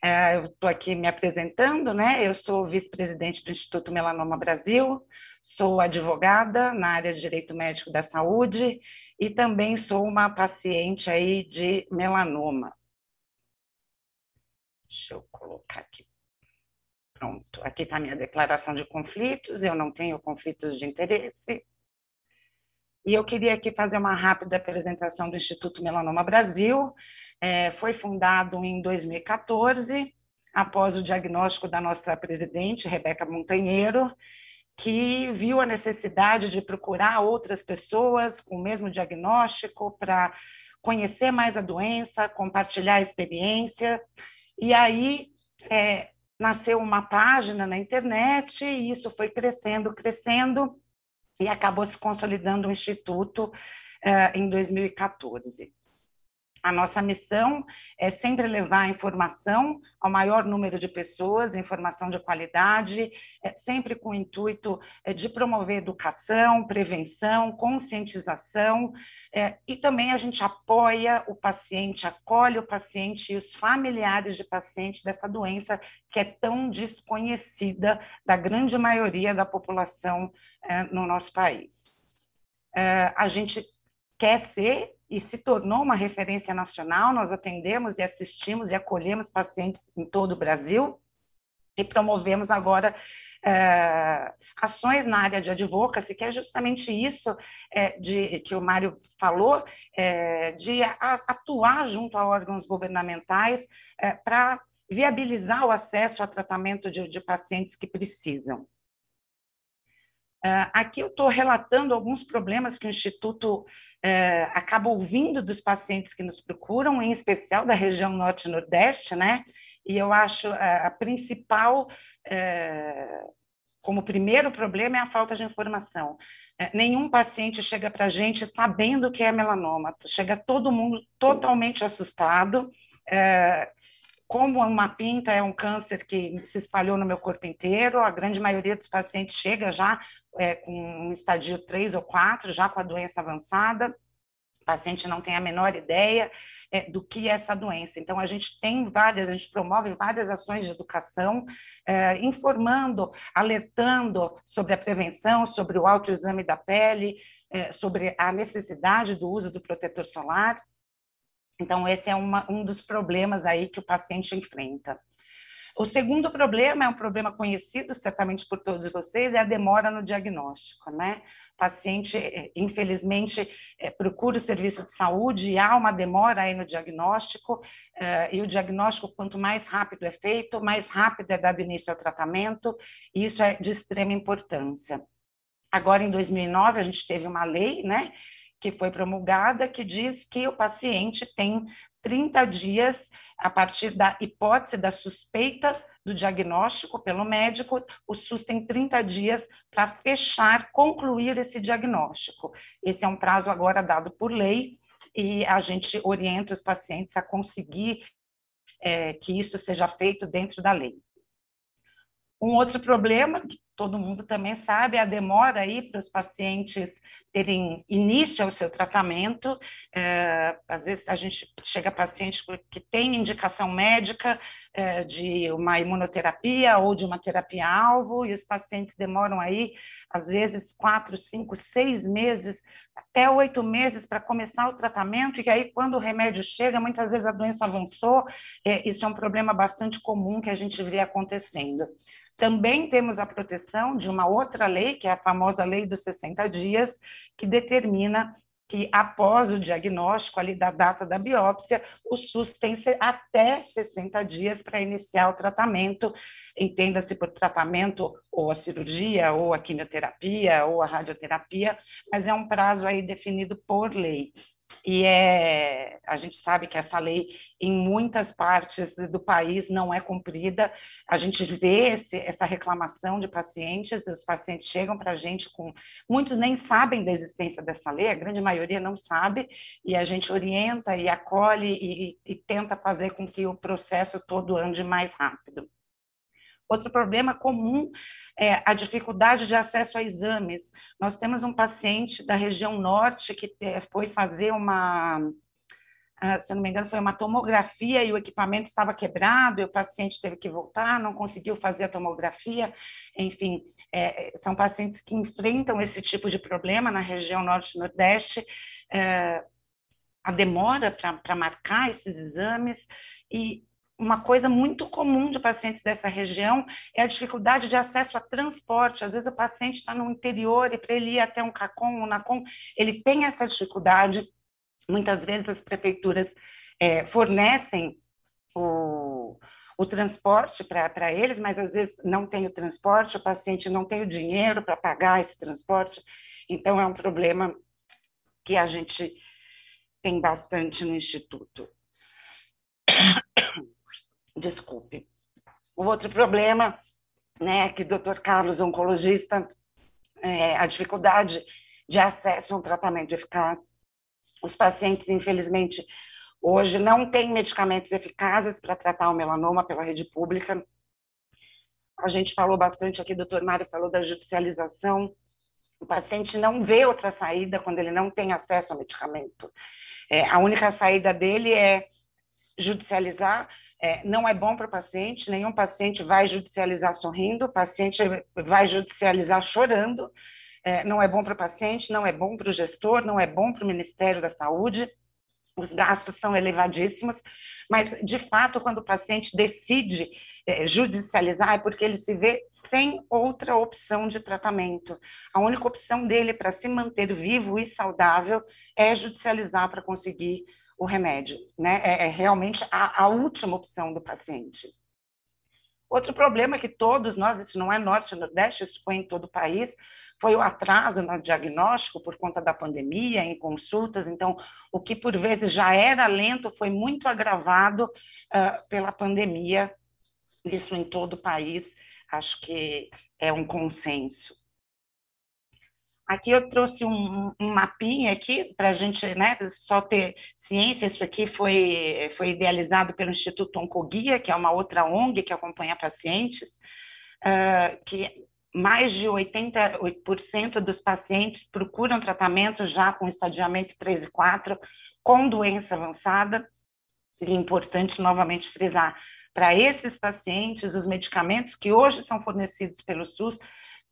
É, eu estou aqui me apresentando, né? Eu sou vice-presidente do Instituto Melanoma Brasil, sou advogada na área de Direito Médico da Saúde e também sou uma paciente aí de melanoma. Deixa eu colocar aqui. Pronto, aqui está minha declaração de conflitos, eu não tenho conflitos de interesse. E eu queria aqui fazer uma rápida apresentação do Instituto Melanoma Brasil. É, foi fundado em 2014, após o diagnóstico da nossa presidente, Rebeca Montanheiro, que viu a necessidade de procurar outras pessoas com o mesmo diagnóstico para conhecer mais a doença, compartilhar a experiência. E aí é, nasceu uma página na internet e isso foi crescendo, crescendo e acabou se consolidando o Instituto uh, em 2014. A nossa missão é sempre levar informação ao maior número de pessoas, informação de qualidade, é sempre com o intuito é, de promover educação, prevenção, conscientização, é, e também a gente apoia o paciente, acolhe o paciente e os familiares de paciente dessa doença que é tão desconhecida da grande maioria da população no nosso país. A gente quer ser e se tornou uma referência nacional. Nós atendemos e assistimos e acolhemos pacientes em todo o Brasil e promovemos agora é, ações na área de advocacy, que é justamente isso é, de, que o Mário falou, é, de a, atuar junto a órgãos governamentais para viabilizar o acesso a tratamento de, de pacientes que precisam. É, aqui eu estou relatando alguns problemas que o Instituto é, acaba ouvindo dos pacientes que nos procuram, em especial da região norte e nordeste, né? E eu acho é, a principal, é, como primeiro problema, é a falta de informação. Nenhum paciente chega para a gente sabendo que é melanoma, chega todo mundo totalmente assustado. Como uma pinta é um câncer que se espalhou no meu corpo inteiro, a grande maioria dos pacientes chega já é, com um estadio 3 ou 4, já com a doença avançada, o paciente não tem a menor ideia é, do que é essa doença. Então, a gente tem várias, a gente promove várias ações de educação, é, informando, alertando sobre a prevenção, sobre o autoexame da pele, é, sobre a necessidade do uso do protetor solar. Então, esse é uma, um dos problemas aí que o paciente enfrenta. O segundo problema é um problema conhecido certamente por todos vocês, é a demora no diagnóstico, né? O paciente, eh, infelizmente, eh, procura o serviço de saúde e há uma demora aí no diagnóstico, eh, e o diagnóstico, quanto mais rápido é feito, mais rápido é dado início ao tratamento, e isso é de extrema importância. Agora, em 2009, a gente teve uma lei, né, que foi promulgada, que diz que o paciente tem 30 dias a partir da hipótese da suspeita do diagnóstico pelo médico, o SUS tem 30 dias para fechar, concluir esse diagnóstico. Esse é um prazo agora dado por lei e a gente orienta os pacientes a conseguir é, que isso seja feito dentro da lei. Um outro problema, que todo mundo também sabe, é a demora aí para os pacientes terem início ao seu tratamento. É, às vezes a gente chega a paciente que tem indicação médica é, de uma imunoterapia ou de uma terapia-alvo, e os pacientes demoram aí às vezes quatro, cinco, seis meses, até oito meses para começar o tratamento, e aí quando o remédio chega, muitas vezes a doença avançou, é, isso é um problema bastante comum que a gente vê acontecendo. Também temos a proteção de uma outra lei, que é a famosa lei dos 60 dias, que determina que após o diagnóstico ali da data da biópsia, o SUS tem até 60 dias para iniciar o tratamento, entenda-se por tratamento ou a cirurgia, ou a quimioterapia, ou a radioterapia, mas é um prazo aí definido por lei e é, a gente sabe que essa lei em muitas partes do país não é cumprida. A gente vê esse, essa reclamação de pacientes, os pacientes chegam para a gente com. Muitos nem sabem da existência dessa lei, a grande maioria não sabe, e a gente orienta e acolhe e, e tenta fazer com que o processo todo ande mais rápido. Outro problema comum é a dificuldade de acesso a exames. Nós temos um paciente da região norte que foi fazer uma, ah, se não me engano, foi uma tomografia e o equipamento estava quebrado, e o paciente teve que voltar, não conseguiu fazer a tomografia. Enfim, é, são pacientes que enfrentam esse tipo de problema na região norte-nordeste. É, a demora para marcar esses exames e uma coisa muito comum de pacientes dessa região é a dificuldade de acesso a transporte. Às vezes o paciente está no interior e para ele ir até um CACOM, um NACOM, ele tem essa dificuldade. Muitas vezes as prefeituras é, fornecem o, o transporte para eles, mas às vezes não tem o transporte, o paciente não tem o dinheiro para pagar esse transporte. Então é um problema que a gente tem bastante no Instituto. *coughs* Desculpe. O outro problema, né, que o doutor Carlos, oncologista, é a dificuldade de acesso a um tratamento eficaz. Os pacientes, infelizmente, hoje não têm medicamentos eficazes para tratar o melanoma pela rede pública. A gente falou bastante aqui, doutor Mário falou da judicialização. O paciente não vê outra saída quando ele não tem acesso ao medicamento. É, a única saída dele é judicializar é, não é bom para o paciente, nenhum paciente vai judicializar sorrindo, o paciente vai judicializar chorando, é, não é bom para o paciente, não é bom para o gestor, não é bom para o Ministério da Saúde, os gastos são elevadíssimos, mas, de fato, quando o paciente decide é, judicializar, é porque ele se vê sem outra opção de tratamento. A única opção dele para se manter vivo e saudável é judicializar para conseguir o remédio, né? É, é realmente a, a, última opção do paciente. Outro problema que todos nós, isso não é norte e nordeste, isso foi em todo o país, foi o atraso no diagnóstico por conta da pandemia, em consultas. Então, o que por vezes já era lento foi muito agravado uh, pela pandemia, isso em todo o país, acho que é um consenso. Aqui eu trouxe um, um mapinha aqui para a gente né, só ter ciência. Isso aqui foi, foi idealizado pelo Instituto Oncoguia, que é uma outra ONG que acompanha pacientes, uh, que mais de 88% dos pacientes procuram tratamento já com estadiamento 3 e 4, com doença avançada. E é importante novamente frisar, para esses pacientes, os medicamentos que hoje são fornecidos pelo SUS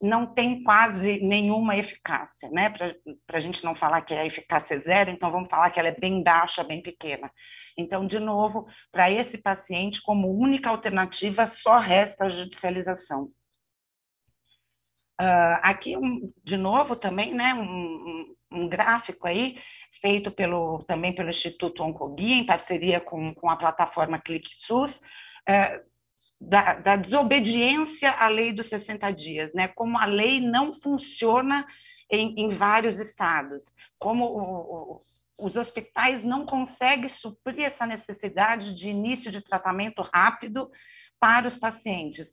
não tem quase nenhuma eficácia, né? Para a gente não falar que a eficácia é zero, então vamos falar que ela é bem baixa, bem pequena. Então, de novo, para esse paciente, como única alternativa, só resta a judicialização. Uh, aqui, um, de novo, também, né, um, um, gráfico aí, feito pelo, também pelo Instituto Oncoguia, em parceria com, com a plataforma ClickSUS, uh, da, da, desobediência à lei dos 60 dias, né? Como a lei não funciona em, em vários estados, como o, o, os hospitais não conseguem suprir essa necessidade de início de tratamento rápido para os pacientes.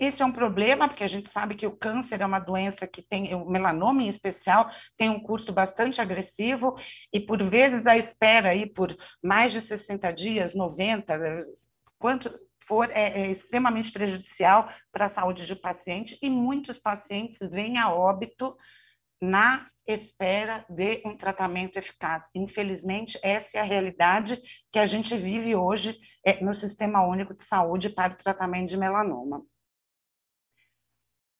Isso é um problema, porque a gente sabe que o câncer é uma doença que tem, o melanoma em especial, tem um curso bastante agressivo, e por vezes a espera aí por mais de 60 dias, 90, quanto, for é, é extremamente prejudicial para a saúde do paciente e muitos pacientes vêm a óbito na espera de um tratamento eficaz. Infelizmente, essa é a realidade que a gente vive hoje é, no Sistema Único de Saúde para o tratamento de melanoma.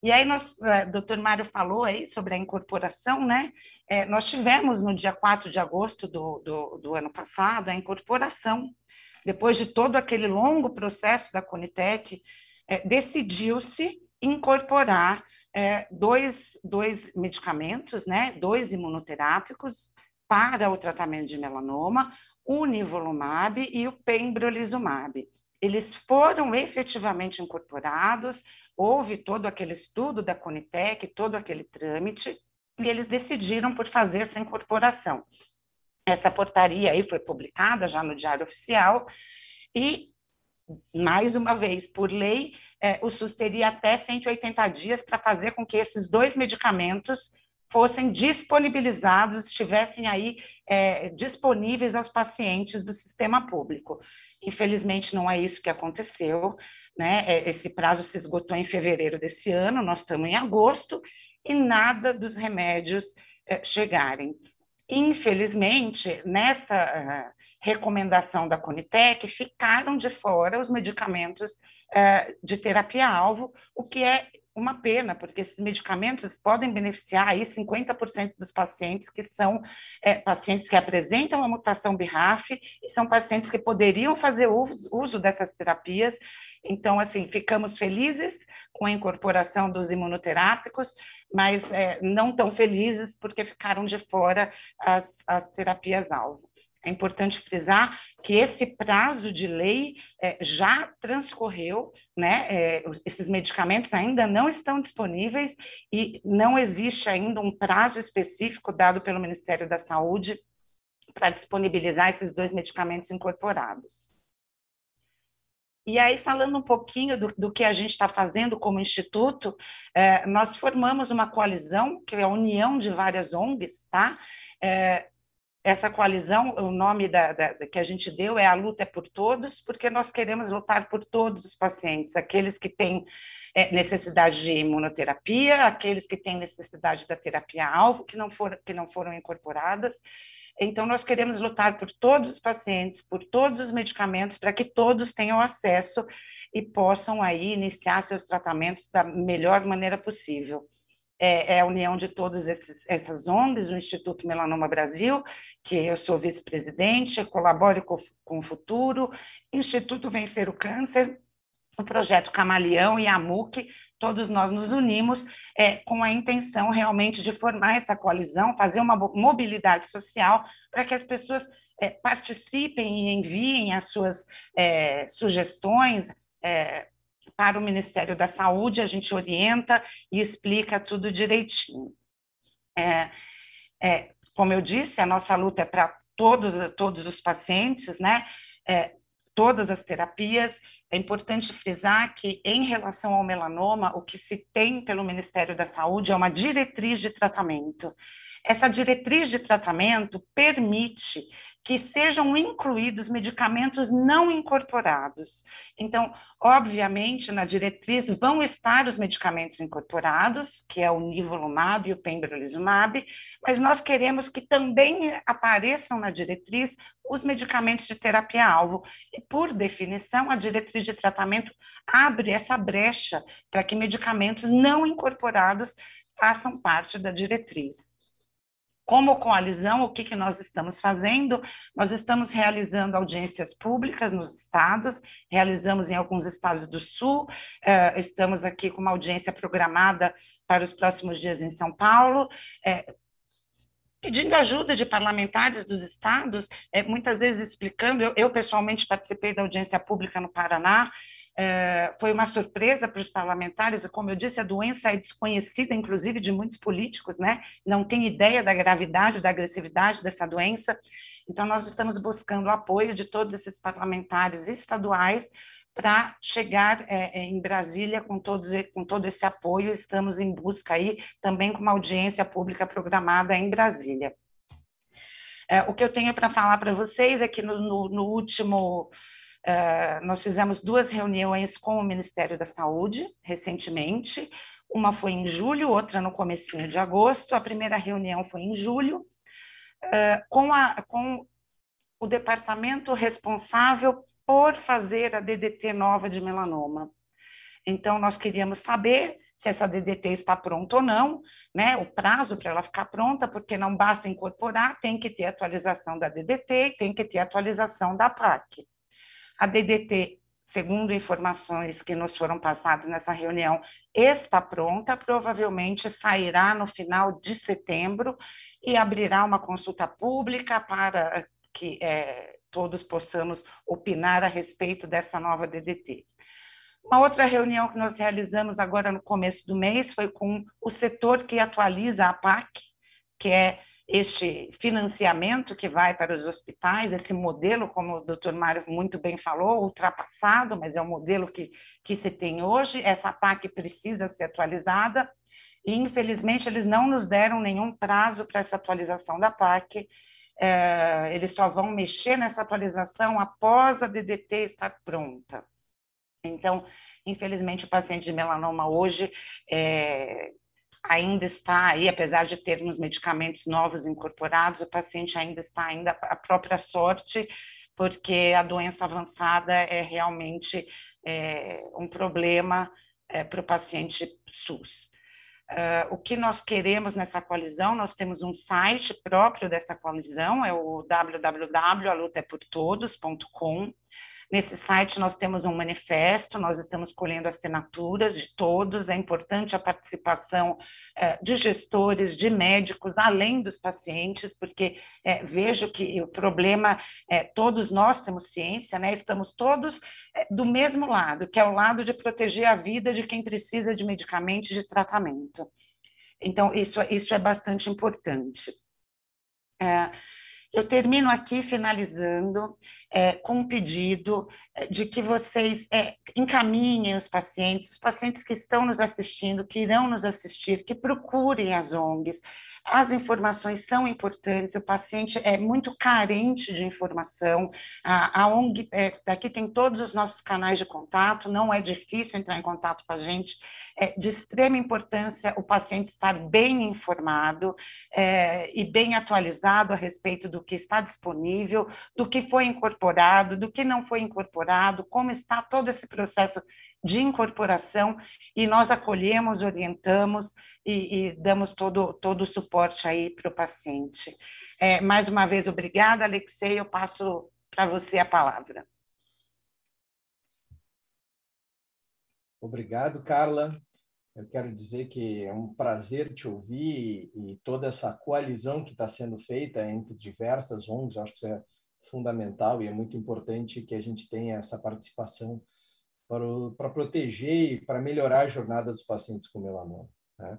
E aí, nós, o é, doutor Mário falou aí sobre a incorporação, né? É, nós tivemos no dia 4 de agosto do, do, do, ano passado a incorporação. Depois de todo aquele longo processo da Conitec, é, decidiu-se incorporar é, dois, dois medicamentos, né? Dois imunoterápicos para o tratamento de melanoma, o nivolumab e o pembrolizumab. Eles foram efetivamente incorporados, houve todo aquele estudo da Conitec, todo aquele trâmite, e eles decidiram por fazer essa incorporação. Essa portaria aí foi publicada já no Diário Oficial, e, mais uma vez, por lei, é, o SUS teria até 180 dias para fazer com que esses dois medicamentos fossem disponibilizados, estivessem aí é, disponíveis aos pacientes do sistema público. Infelizmente, não é isso que aconteceu, né? É, esse prazo se esgotou em fevereiro desse ano, nós estamos em agosto, e nada dos remédios é, chegarem. Infelizmente, nessa uh, recomendação da Conitec, ficaram de fora os medicamentos uh, de terapia-alvo, o que é uma pena, porque esses medicamentos podem beneficiar aí 50% dos pacientes que são é, pacientes que apresentam a mutação BRAF e são pacientes que poderiam fazer uso dessas terapias. Então, assim, ficamos felizes com a incorporação dos imunoterápicos, mas é, não tão felizes porque ficaram de fora as, as terapias-alvo. É importante frisar que esse prazo de lei é, já transcorreu, né? É, esses medicamentos ainda não estão disponíveis e não existe ainda um prazo específico dado pelo Ministério da Saúde para disponibilizar esses dois medicamentos incorporados. E aí, falando um pouquinho do, do que a gente está fazendo como instituto, é, nós formamos uma coalizão, que é a união de várias ONGs, tá? É, essa coalizão, o nome da, da, que a gente deu é a luta é por todos, porque nós queremos lutar por todos os pacientes, aqueles que têm é, necessidade de imunoterapia, aqueles que têm necessidade da terapia-alvo, que, que não foram incorporadas. Então, nós queremos lutar por todos os pacientes, por todos os medicamentos, para que todos tenham acesso e possam aí iniciar seus tratamentos da melhor maneira possível. É, é a união de todas essas ONGs, o Instituto Melanoma Brasil, que eu sou vice-presidente, colabore com, com o Futuro, Instituto Vencer o Câncer, o Projeto Camaleão e a MUC, todos nós nos unimos é, com a intenção realmente de formar essa coalizão, fazer uma mobilidade social para que as pessoas é, participem e enviem as suas é, sugestões, é, para o Ministério da Saúde, a gente orienta e explica tudo direitinho. É, é, como eu disse, a nossa luta é para todos, todos os pacientes, né? É, todas as terapias. É importante frisar que, em relação ao melanoma, o que se tem pelo Ministério da Saúde é uma diretriz de tratamento. Essa diretriz de tratamento permite que sejam incluídos medicamentos não incorporados. Então, obviamente, na diretriz vão estar os medicamentos incorporados, que é o nivolumab e o pembrolizumab, mas nós queremos que também apareçam na diretriz os medicamentos de terapia-alvo. E, por definição, a diretriz de tratamento abre essa brecha para que medicamentos não incorporados façam parte da diretriz. Como coalizão, o que, que nós estamos fazendo? Nós estamos realizando audiências públicas nos estados, realizamos em alguns estados do Sul, uh, estamos aqui com uma audiência programada para os próximos dias em São Paulo, é, pedindo ajuda de parlamentares dos estados, é, muitas vezes explicando. Eu, eu, pessoalmente participei da audiência pública no Paraná, é, foi uma surpresa para os parlamentares, como eu disse, a doença é desconhecida, inclusive, de muitos políticos, né? Não tem ideia da gravidade, da agressividade dessa doença. Então, nós estamos buscando o apoio de todos esses parlamentares estaduais para chegar é, é em Brasília com, todos, com todo esse apoio. Estamos em busca aí também com uma audiência pública programada em Brasília. É, o que eu tenho para falar para vocês é que no, no, no último nós fizemos duas reuniões com o Ministério da Saúde recentemente. Uma foi em julho, outra no comecinho de agosto. A primeira reunião foi em julho, uh, com, a, com o departamento responsável por fazer a DDT nova de melanoma. Então, nós queríamos saber se essa DDT está pronta ou não, né? O prazo para ela ficar pronta, porque não basta incorporar, tem que ter atualização da DDT, tem que ter atualização da PAC. A DDT, segundo informações que nos foram passadas nessa reunião, está pronta, provavelmente sairá no final de setembro e abrirá uma consulta pública para que é, todos possamos opinar a respeito dessa nova DDT. Uma outra reunião que nós realizamos agora no começo do mês foi com o setor que atualiza a PAC, que é este financiamento que vai para os hospitais, esse modelo, como o doutor Mário muito bem falou, ultrapassado, mas é o modelo que, que se tem hoje. Essa PAC precisa ser atualizada e, infelizmente, eles não nos deram nenhum prazo para essa atualização da PAC. É, eles só vão mexer nessa atualização após a DDT estar pronta. Então, infelizmente, o paciente de melanoma hoje é, ainda está aí, apesar de termos medicamentos novos incorporados, o paciente ainda está ainda a própria sorte, porque a doença avançada é realmente é, um problema é, para o paciente SUS. Uh, o que nós queremos nessa coalizão, nós temos um site próprio dessa coalizão, é o www.alutaeportodos.com. Nesse site nós temos um manifesto, nós estamos colhendo assinaturas de todos, é importante a participação é, de gestores, de médicos, além dos pacientes, porque é, vejo que o problema, é, todos nós temos ciência, né? estamos todos é, do mesmo lado, que é o lado de proteger a vida de quem precisa de medicamentos de tratamento. Então, isso, isso é bastante importante. É, eu termino aqui finalizando é, com um pedido é, de que vocês é, encaminhem os pacientes, os pacientes que estão nos assistindo, que irão nos assistir, que procurem as ONGs, as informações são importantes, o paciente é muito carente de informação, a, a ONG, é, daqui tem todos os nossos canais de contato, não é difícil entrar em contato com a gente, é de extrema importância o paciente estar bem informado é, e bem atualizado a respeito do que está disponível, do que foi incorporado, do que não foi incorporado, como está todo esse processo de incorporação e nós acolhemos, orientamos e, e damos todo, todo o suporte aí para o paciente. É, mais uma vez, obrigada, Alexei, eu passo para você a palavra. Obrigado, Carla. Eu quero dizer que é um prazer te ouvir e, e toda essa coalizão que está sendo feita entre diversas ONGs, acho que isso é fundamental e é muito importante que a gente tenha essa participação para, o, para proteger e para melhorar a jornada dos pacientes com melanoma. Né?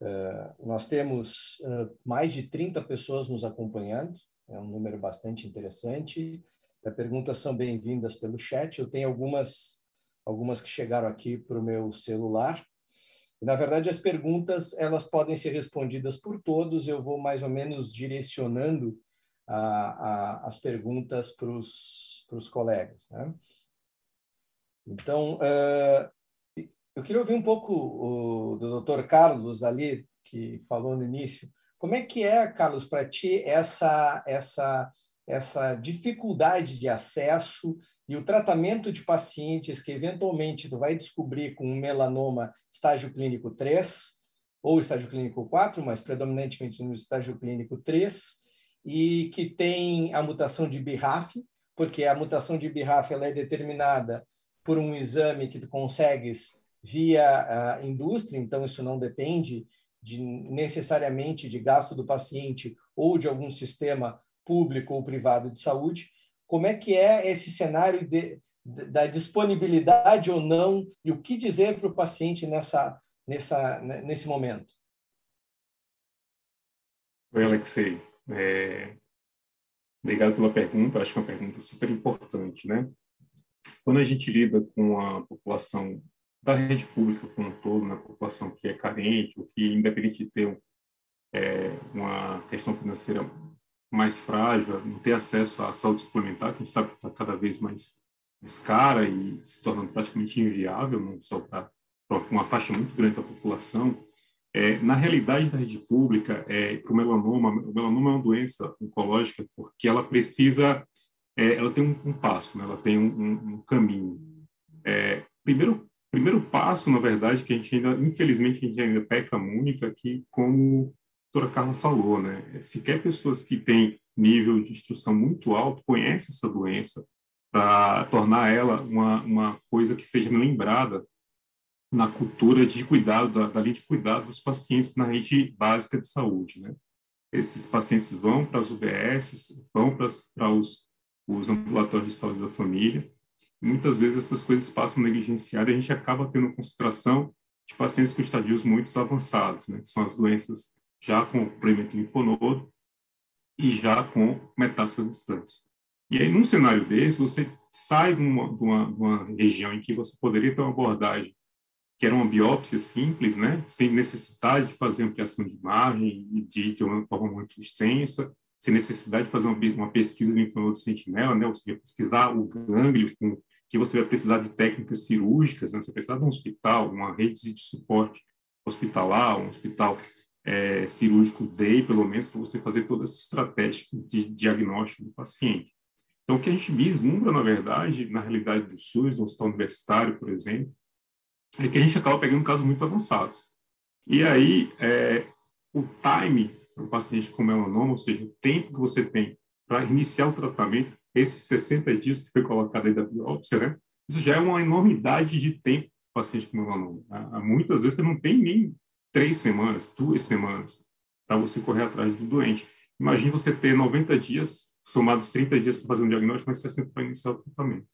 Uh, nós temos uh, mais de 30 pessoas nos acompanhando, é um número bastante interessante. As perguntas são bem-vindas pelo chat. Eu tenho algumas, algumas que chegaram aqui para o meu celular. Na verdade, as perguntas elas podem ser respondidas por todos. Eu vou mais ou menos direcionando a, a, as perguntas para os colegas. Né? Então, uh, eu queria ouvir um pouco o, do Dr. Carlos ali, que falou no início. Como é que é, Carlos, para ti essa, essa, essa dificuldade de acesso e o tratamento de pacientes que eventualmente tu vai descobrir com um melanoma estágio clínico 3 ou estágio clínico 4, mas predominantemente no estágio clínico 3, e que tem a mutação de BRAF, porque a mutação de BRAF ela é determinada por um exame que tu consegues via a indústria, então isso não depende de, necessariamente de gasto do paciente ou de algum sistema público ou privado de saúde. Como é que é esse cenário de, de, da disponibilidade ou não e o que dizer para o paciente nessa, nessa, nesse momento? Oi, Alexei. É... Obrigado pela pergunta. Acho que é uma pergunta super importante, né? Quando a gente lida com a população da rede pública como um todo, na né, população que é carente, ou que, independente de ter é, uma questão financeira mais frágil, não ter acesso à saúde suplementar, que a gente sabe que está cada vez mais, mais cara e se tornando praticamente inviável, não só para uma faixa muito grande da população, é, na realidade da rede pública, é, o melanoma, o melanoma é uma doença oncológica porque ela precisa é, ela tem um, um passo, né? ela tem um, um, um caminho. É, primeiro, primeiro passo, na verdade, que a gente ainda, infelizmente, a gente ainda peca muito aqui, como a doutora Carla falou, né? Sequer pessoas que têm nível de instrução muito alto conhecem essa doença para tornar ela uma, uma coisa que seja lembrada na cultura de cuidado, da, da linha de cuidado dos pacientes na rede básica de saúde, né? Esses pacientes vão para as UBS, vão para os, os ambulatórios de saúde da família, muitas vezes essas coisas passam negligenciadas e a gente acaba tendo concentração de pacientes com estadios muito avançados, né, que são as doenças já com complemento linfonodo e já com metástases distantes. E aí, num cenário desse, você sai de uma, de, uma, de uma, região em que você poderia ter uma abordagem que era uma biópsia simples, né, sem necessidade de fazer ampliação de margem e de, de uma forma muito extensa, sem necessidade de fazer uma, uma pesquisa de linfonodo sentinela, né, ou seja, pesquisar o gânglio com que você vai precisar de técnicas cirúrgicas, né? você vai precisar de um hospital, uma rede de suporte hospitalar, um hospital é, cirúrgico DEI, pelo menos, para você fazer toda essa estratégia de diagnóstico do paciente. Então, o que a gente vislumbra, na verdade, na realidade do SUS, do hospital universitário, por exemplo, é que a gente acaba pegando casos muito avançados. E aí, é, o time o paciente com melanoma, ou seja, o tempo que você tem para iniciar o tratamento, esses 60 dias que foi colocado aí da biópsia, né? Isso já é uma enormidade de tempo para o paciente com melanoma. Há, muitas vezes você não tem nem três semanas, duas semanas para você correr atrás do doente. Imagine você ter 90 dias, somados 30 dias para fazer um diagnóstico, mas 60 para iniciar o tratamento.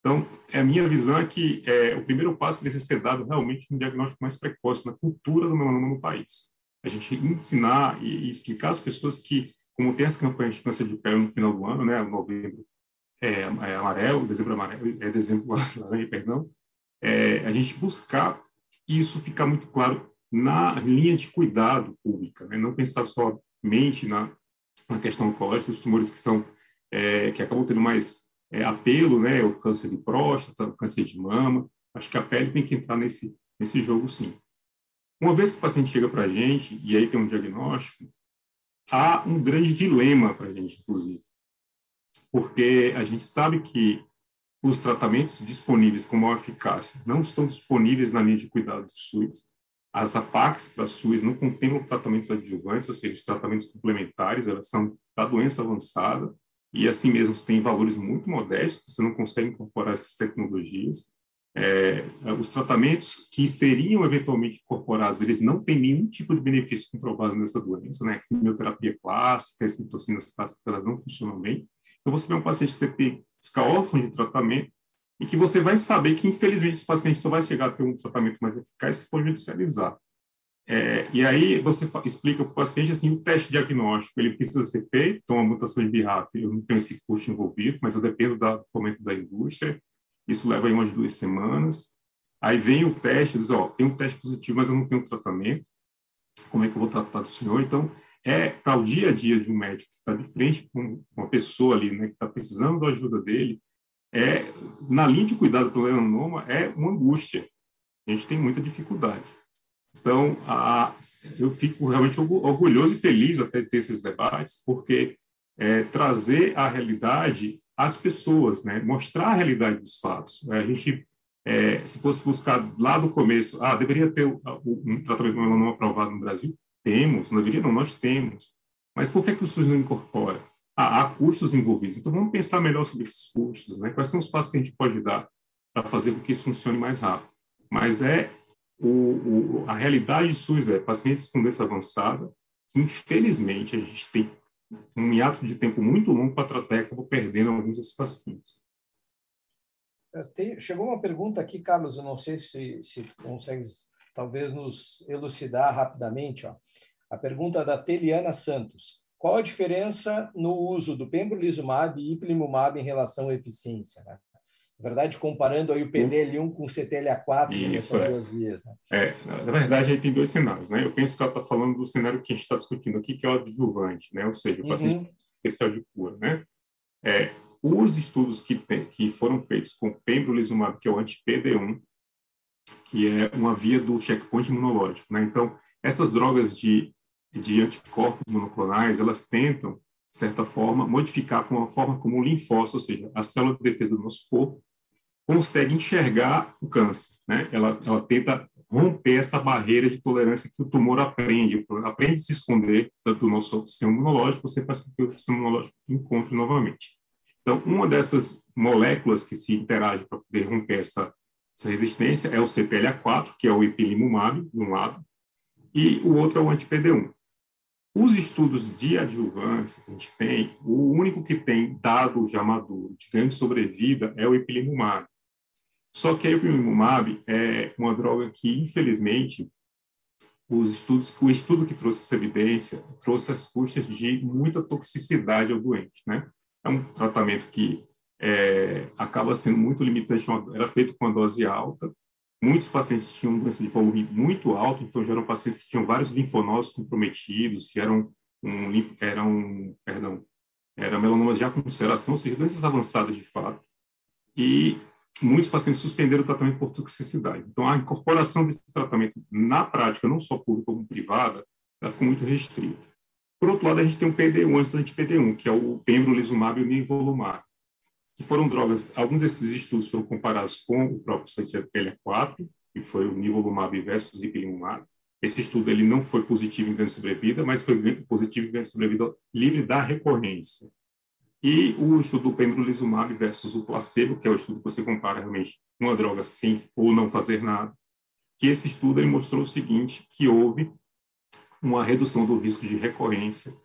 Então, a minha visão é que é, o primeiro passo precisa ser dado realmente um diagnóstico mais precoce na cultura do melanoma no país. A gente ensinar e, explicar às pessoas que como tem as campanhas de câncer de pele no final do ano, né, novembro é, é amarelo, dezembro amarelo, é dezembro *laughs* laranja, perdão, é, a gente buscar isso ficar muito claro na linha de cuidado pública, né, não pensar somente na, na questão oncológica, dos tumores que são é, que acabam tendo mais é, apelo, né, o câncer de próstata, o câncer de mama, acho que a pele tem que entrar nesse nesse jogo sim. Uma vez que o paciente chega para a gente e aí tem um diagnóstico, há um grande dilema para a gente, inclusive, porque a gente sabe que os tratamentos disponíveis com maior eficácia não estão disponíveis na linha de cuidado do SUS. As APACs para SUS não contemplam tratamentos adjuvantes, ou seja, os tratamentos complementares, elas são da doença avançada, e assim mesmo têm valores muito modestos, você não consegue incorporar essas tecnologias. É, os tratamentos que seriam eventualmente incorporados, eles não têm nenhum tipo de benefício comprovado nessa doença, né? Quimioterapia clássica, as citocinas clássicas, elas não funcionam bem. Então, você vê um paciente que você tem, fica órfão de tratamento e que você vai saber que, infelizmente, esse paciente só vai chegar a ter um tratamento mais eficaz se for judicializar. É, e aí você explica para o paciente assim, o teste diagnóstico, ele precisa ser feito, então a mutação de BRAF, eu não tenho esse custo envolvido, mas eu dependo do fomento da indústria, isso leva aí umas duas semanas. Aí vem o teste, diz, ó, tem um teste positivo, mas eu não tenho tratamento. Como é que eu vou tratar do senhor? Então, é para o dia a dia de um médico que está de frente com uma pessoa ali, né, que está precisando da ajuda dele, é na linha de cuidado pelo melanoma é uma angústia. A gente tem muita dificuldade. Então, a, eu fico realmente orgulhoso e feliz até ter esses debates, porque é, trazer a realidade as pessoas, né? mostrar a realidade dos fatos. A gente, é, se fosse buscar lá do começo, ah, deveria ter um tratamento não aprovado no Brasil? Temos, não deveria não, nós temos. Mas por que, que o SUS não incorpora? Ah, há custos envolvidos. Então vamos pensar melhor sobre esses custos, né? Quais são os passos que a gente pode dar para fazer com que isso funcione mais rápido? Mas é o, o, a realidade do SUS é pacientes com doença avançada, infelizmente a gente tem um hiato de tempo muito longo para tratar e acabou perdendo alguns desses pacientes. Tem, chegou uma pergunta aqui, Carlos, eu não sei se, se consegues talvez nos elucidar rapidamente. Ó. A pergunta da Teliana Santos. Qual a diferença no uso do pembrolizumab e ipilimumab em relação à eficiência? Né? Na verdade, comparando aí o PDL1 com o CTLA4 Isso, é. duas vias. Né? É, na verdade, aí tem dois cenários. Né? Eu penso que ela está falando do cenário que a gente está discutindo aqui, que é o adjuvante, né? ou seja, o paciente uhum. especial de cura. Né? É, os estudos que, tem, que foram feitos com pembrolizumab, que é o anti-PD1, que é uma via do checkpoint imunológico. Né? Então, essas drogas de, de anticorpos monoclonais, elas tentam, de certa forma, modificar com uma forma como um linfócito, ou seja, a célula de defesa do nosso corpo, consegue enxergar o câncer, né? Ela, ela tenta romper essa barreira de tolerância que o tumor aprende, aprende a se esconder do nosso sistema imunológico, você faz com que o sistema imunológico encontre novamente. Então, uma dessas moléculas que se interagem para poder romper essa, essa resistência é o CPLA4, que é o ipilimumab, de um lado, e o outro é o anti-PD1. Os estudos de adjuvância que a gente tem, o único que tem dado já maduro de ganho de sobrevida é o ipilimumab. Só que o ipilimumab é uma droga que, infelizmente, os estudos, o estudo que trouxe essa evidência trouxe as custas de muita toxicidade ao doente, né? É um tratamento que é, acaba sendo muito limitante, era feito com uma dose alta, muitos pacientes tinham doença de volume muito alto, então já eram pacientes que tinham vários linfonodos comprometidos, que eram, um, eram perdão, era melanomas já com ulceração, ou seja, doenças avançadas de fato, e muitos pacientes suspenderam o tratamento por toxicidade. Então, a incorporação desse tratamento na prática, não só pública como privada, ela ficou muito restrita. Por outro lado, a gente tem um PD1 antes da anti-PD1, que é o pembrolizumab e o nivolumab, que foram drogas, alguns desses estudos foram comparados com o próprio CTLA4, que foi o nivolumab versus ipilimumab. Esse estudo ele não foi positivo em ganho de sobrevida, mas foi positivo em ganho de sobrevida livre da recorrência. E o estudo do pembrolizumab versus o placebo, que é o estudo que você compara realmente uma droga sem ou não fazer nada, que esse estudo ele mostrou o seguinte, que houve uma redução do risco de recorrência,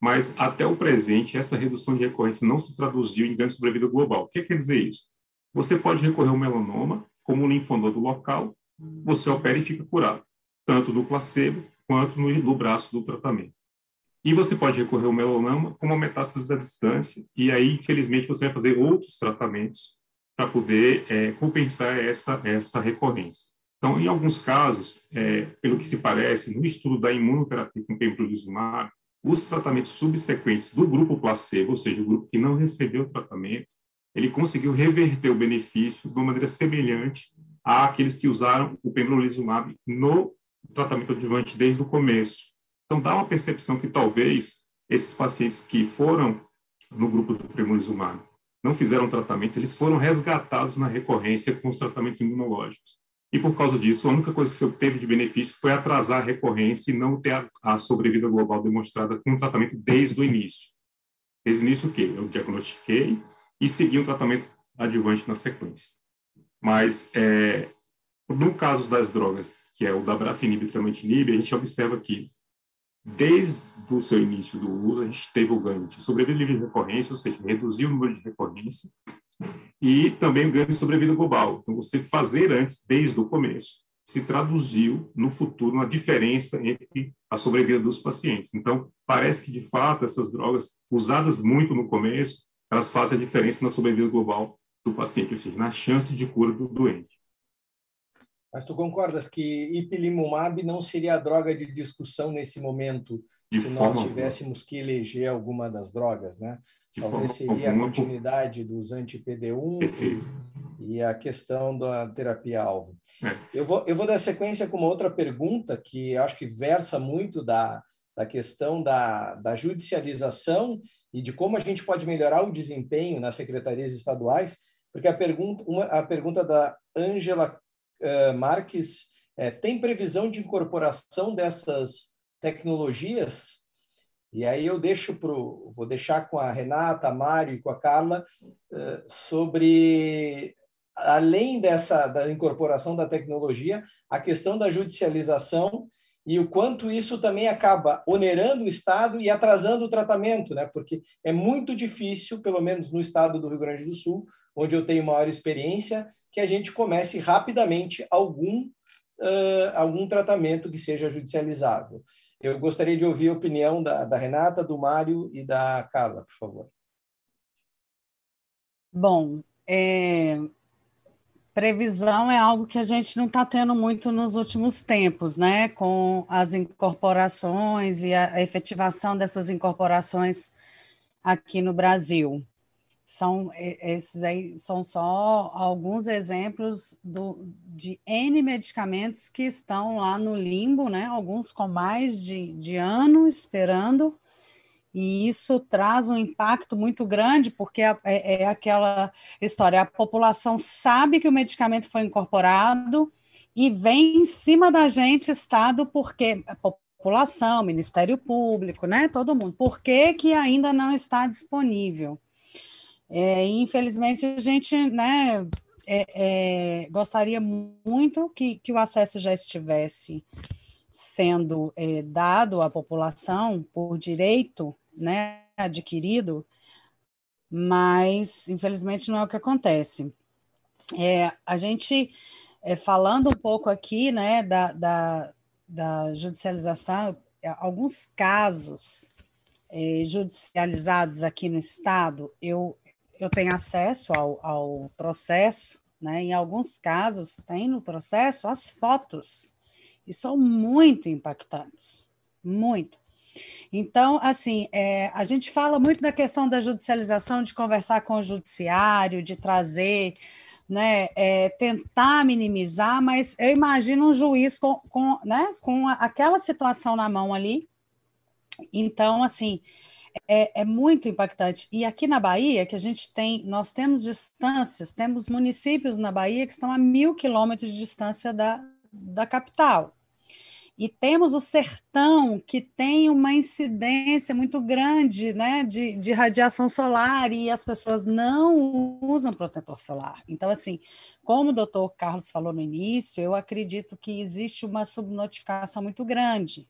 mas até o presente essa redução de recorrência não se traduziu em ganho de sobrevida global. O que quer dizer isso? Você pode recorrer ao melanoma como um linfonodo local, você opera e fica curado, tanto no placebo quanto no, no braço do tratamento. E você pode recorrer ao melanoma como metástase à distância, e aí, infelizmente, você vai fazer outros tratamentos para poder é, compensar essa, essa recorrência. Então, em alguns casos, é, pelo que se parece, no estudo da imunoterapia com pembrolizumab, os tratamentos subsequentes do grupo placebo, ou seja, o grupo que não recebeu o tratamento, ele conseguiu reverter o benefício de uma maneira semelhante àqueles que usaram o pembrolizumab no tratamento adjuvante desde o começo. Então, dá uma percepção que talvez esses pacientes que foram no grupo do pembrolizumab não fizeram tratamento, eles foram resgatados na recorrência com os tratamentos imunológicos. E por causa disso, a única coisa que você obteve de benefício foi atrasar a recorrência e não ter a, a sobrevida global demonstrada com o tratamento desde o início. Desde o início, o quê? Eu diagnostiquei e segui um tratamento adjuvante na sequência. Mas, é, no caso das drogas, que é o da Brafenib e Tramantinib, a gente observa que, desde o seu início do uso, a gente teve o ganho de sobrevida livre de recorrência, ou seja, reduziu o número de recorrência, e também o ganho de sobrevida global. Então, você fazer antes, desde o começo, se traduziu no futuro uma diferença entre a sobrevida dos pacientes. Então, parece que, de fato, essas drogas usadas muito no começo, elas fazem a diferença na sobrevida global do paciente, ou seja, na chance de cura do doente. Mas tu concordas que ipilimumab não seria a droga de discussão nesse momento, de se nós tivéssemos que eleger alguma das drogas, né? De Talvez seria alguma... a continuidade dos anti-PD1 e a questão da terapia-alvo. É. Eu, vou, eu vou dar sequência com uma outra pergunta que acho que versa muito da, da questão da, da judicialização e de como a gente pode melhorar o desempenho nas secretarias estaduais, porque a pergunta, uma, a pergunta da Ângela uh, Marques é, tem previsão de incorporação dessas tecnologias e aí eu deixo pro, vou deixar com a Renata, a Mário e com a Carla uh, sobre além dessa da incorporação da tecnologia, a questão da judicialização e o quanto isso também acaba onerando o Estado e atrasando o tratamento, né? Porque é muito difícil, pelo menos no estado do Rio Grande do Sul, onde eu tenho maior experiência, que a gente comece rapidamente algum uh, algum tratamento que seja judicializável. Eu gostaria de ouvir a opinião da, da Renata, do Mário e da Carla, por favor. Bom, é, previsão é algo que a gente não está tendo muito nos últimos tempos, né? Com as incorporações e a efetivação dessas incorporações aqui no Brasil. São esses aí são só alguns exemplos do, de N medicamentos que estão lá no limbo, né? Alguns com mais de, de ano esperando, E isso traz um impacto muito grande, porque é, é, é aquela história: a população sabe que o medicamento foi incorporado e vem em cima da gente, Estado, porque a população, Ministério Público, né, todo mundo, por que, que ainda não está disponível? É, infelizmente, a gente né, é, é, gostaria muito que, que o acesso já estivesse sendo é, dado à população por direito né, adquirido, mas infelizmente não é o que acontece. É, a gente, é, falando um pouco aqui né, da, da, da judicialização, alguns casos é, judicializados aqui no Estado, eu, eu tenho acesso ao, ao processo, né? em alguns casos, tem no processo as fotos, e são muito impactantes, muito. Então, assim, é, a gente fala muito da questão da judicialização, de conversar com o judiciário, de trazer, né, é, tentar minimizar, mas eu imagino um juiz com, com, né, com aquela situação na mão ali. Então, assim, é, é, muito impactante. E aqui na Bahia, que a gente tem, nós temos distâncias, temos municípios na Bahia que estão a mil quilômetros de distância da, da capital. E temos o sertão, que tem uma incidência muito grande né, de, de radiação solar, e as pessoas não usam protetor solar. Então, assim, como o doutor Carlos falou no início, eu acredito que existe uma subnotificação muito grande.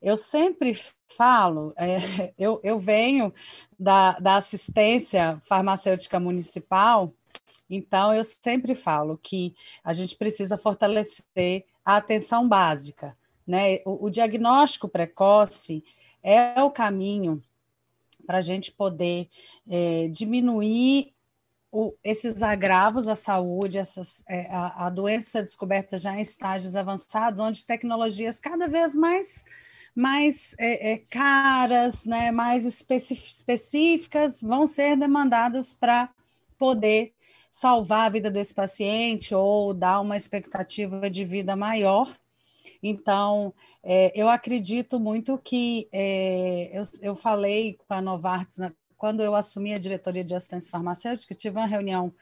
Eu sempre falo, é, *laughs* eu, eu venho da, da assistência farmacêutica municipal, então eu sempre falo que a gente precisa fortalecer a atenção básica. Né? O, o diagnóstico precoce é o caminho para a gente poder é, diminuir o, esses agravos à saúde, essas, é, a, a, doença descoberta já em estágios avançados, onde tecnologias cada vez mais, mais é, é caras, né, mais específicas vão ser demandadas para poder salvar a vida desse paciente ou dar uma expectativa de vida maior. Então, é, eu acredito muito que é, eu, eu falei com a Novartis né, quando eu assumi a diretoria de assistência farmacêutica, tive uma reunião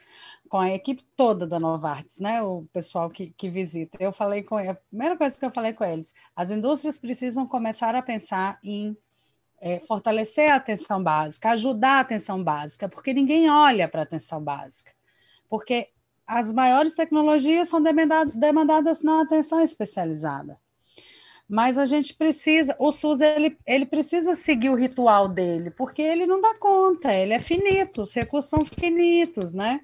com a equipe toda da Novartis, né, o pessoal que, que visita. Eu falei com a primeira coisa que eu falei com eles, as indústrias precisam começar a pensar em é, fortalecer a atenção básica, ajudar a atenção básica, porque ninguém olha para a atenção básica porque as maiores tecnologias são demandadas na atenção especializada. Mas a gente precisa, o SUS ele, ele precisa seguir o ritual dele, porque ele não dá conta, ele é finito, os recursos são finitos, né?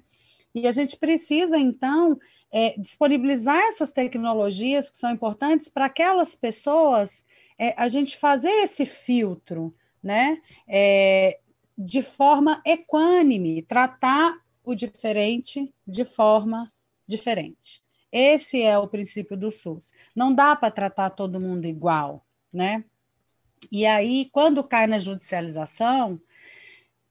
E a gente precisa, então, é, disponibilizar essas tecnologias que são importantes para aquelas pessoas, é, a gente fazer esse filtro, né? É, de forma equânime, tratar o diferente de forma diferente. Esse é o princípio do SUS. Não dá para tratar todo mundo igual, né? E aí, quando cai na judicialização,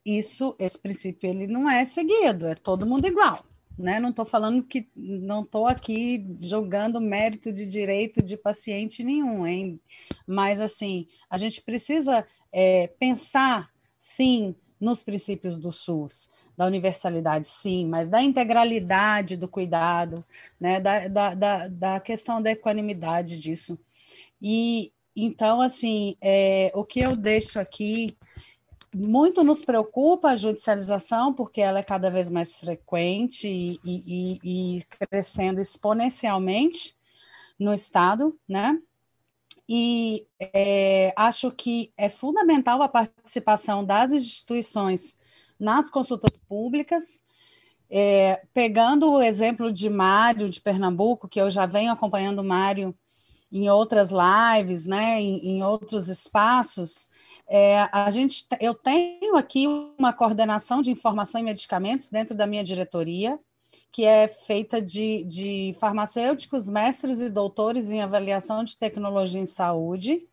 isso, esse princípio, ele não é seguido, é todo mundo igual, né? Não estou falando que, não estou aqui jogando mérito de direito de paciente nenhum, hein? Mas, assim, a gente precisa é, pensar, sim, nos princípios do SUS da universalidade, sim, mas da integralidade do cuidado, né, da, da, da, da questão da equanimidade disso. E então, assim, é, o que eu deixo aqui, muito nos preocupa a judicialização, porque ela é cada vez mais frequente e, e, e crescendo exponencialmente no Estado, né? E é, acho que é fundamental a participação das instituições nas consultas públicas. É, pegando o exemplo de Mário, de Pernambuco, que eu já venho acompanhando Mário em outras lives, né, em, em outros espaços, é, a gente, eu tenho aqui uma coordenação de informação e medicamentos dentro da minha diretoria, que é feita de, de farmacêuticos, mestres e doutores em avaliação de tecnologia em saúde,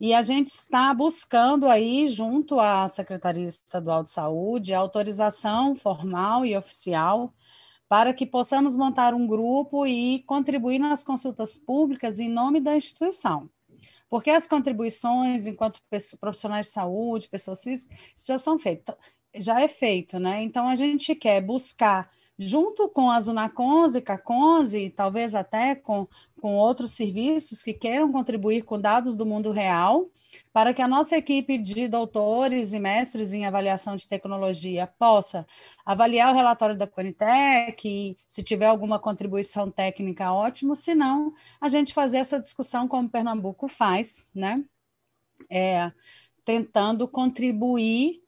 e a gente está buscando aí, junto à Secretaria Estadual de Saúde, autorização formal e oficial para que possamos montar um grupo e contribuir nas consultas públicas em nome da instituição. Porque as contribuições, enquanto profissionais de saúde, pessoas físicas, já são feitas, já é feito, né? Então a gente quer buscar junto com a Zunacons e Cacons, e talvez até com, com outros serviços que queiram contribuir com dados do mundo real, para que a nossa equipe de doutores e mestres em avaliação de tecnologia possa avaliar o relatório da Conitec, e se tiver alguma contribuição técnica, ótimo, se não, a gente fazer essa discussão como Pernambuco faz, né? É, tentando contribuir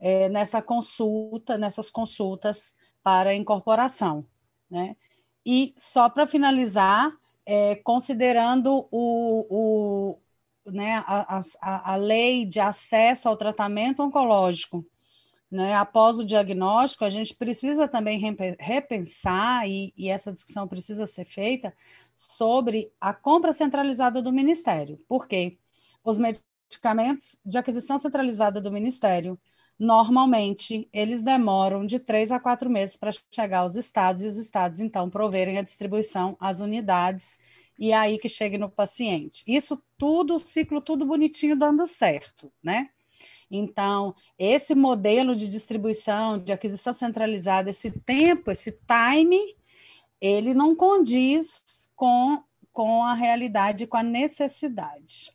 é, nessa consulta, nessas consultas para incorporação. Né? E só para finalizar, é, considerando o, o, né, a, a, a lei de acesso ao tratamento oncológico, né, após o diagnóstico, a gente precisa também repensar, e, e, essa discussão precisa ser feita, sobre a compra centralizada do Ministério. Por quê? Os medicamentos de aquisição centralizada do Ministério normalmente eles demoram de três a quatro meses para chegar aos estados e os estados então proverem a distribuição às unidades e aí que chegue no paciente. Isso tudo, o ciclo tudo bonitinho dando certo, né? Então, esse modelo de distribuição, de aquisição centralizada, esse tempo, esse time, ele não condiz com, com a realidade, com a necessidade.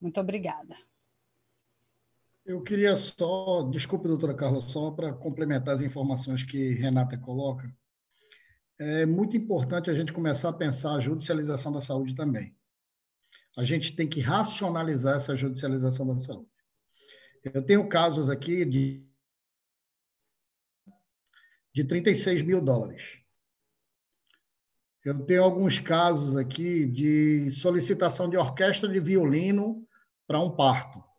Muito obrigada. Eu queria só, desculpe, doutora Carla, só para complementar as informações que Renata coloca. É muito importante a gente começar a pensar a judicialização da saúde também. A gente tem que racionalizar essa judicialização da saúde. Eu tenho casos aqui de, de 36 mil dólares. Eu tenho alguns casos aqui de solicitação de orquestra de violino para um parto.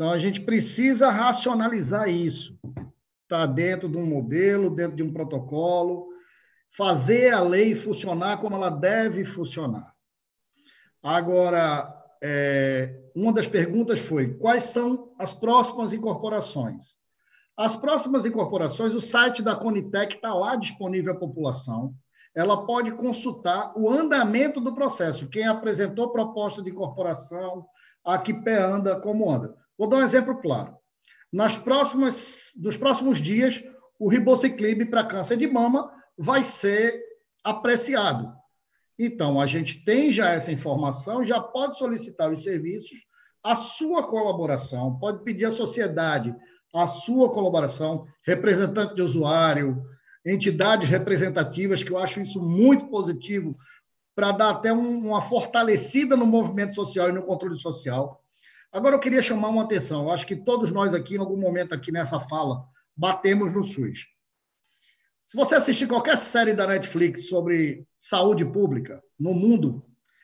Então, a gente precisa racionalizar isso. Está dentro de um modelo, dentro de um protocolo, fazer a lei funcionar como ela deve funcionar. Agora, é, uma das perguntas foi: quais são as próximas incorporações? As próximas incorporações, o site da Conitec está lá disponível à população. Ela pode consultar o andamento do processo, quem apresentou proposta de incorporação, a que pé anda, como anda. Vou dar um exemplo claro. Nas próximas, nos próximos dias, o ribociclib para câncer de mama vai ser apreciado. Então, a gente tem já essa informação, já pode solicitar os serviços, a sua colaboração, pode pedir à sociedade a sua colaboração, representante de usuário, entidades representativas, que eu acho isso muito positivo, para dar até uma fortalecida no movimento social e no controle social. Agora eu queria chamar uma atenção. Eu acho que todos nós aqui, em algum momento aqui nessa fala, batemos no SUS. Se você assistir qualquer série da Netflix sobre saúde pública no mundo,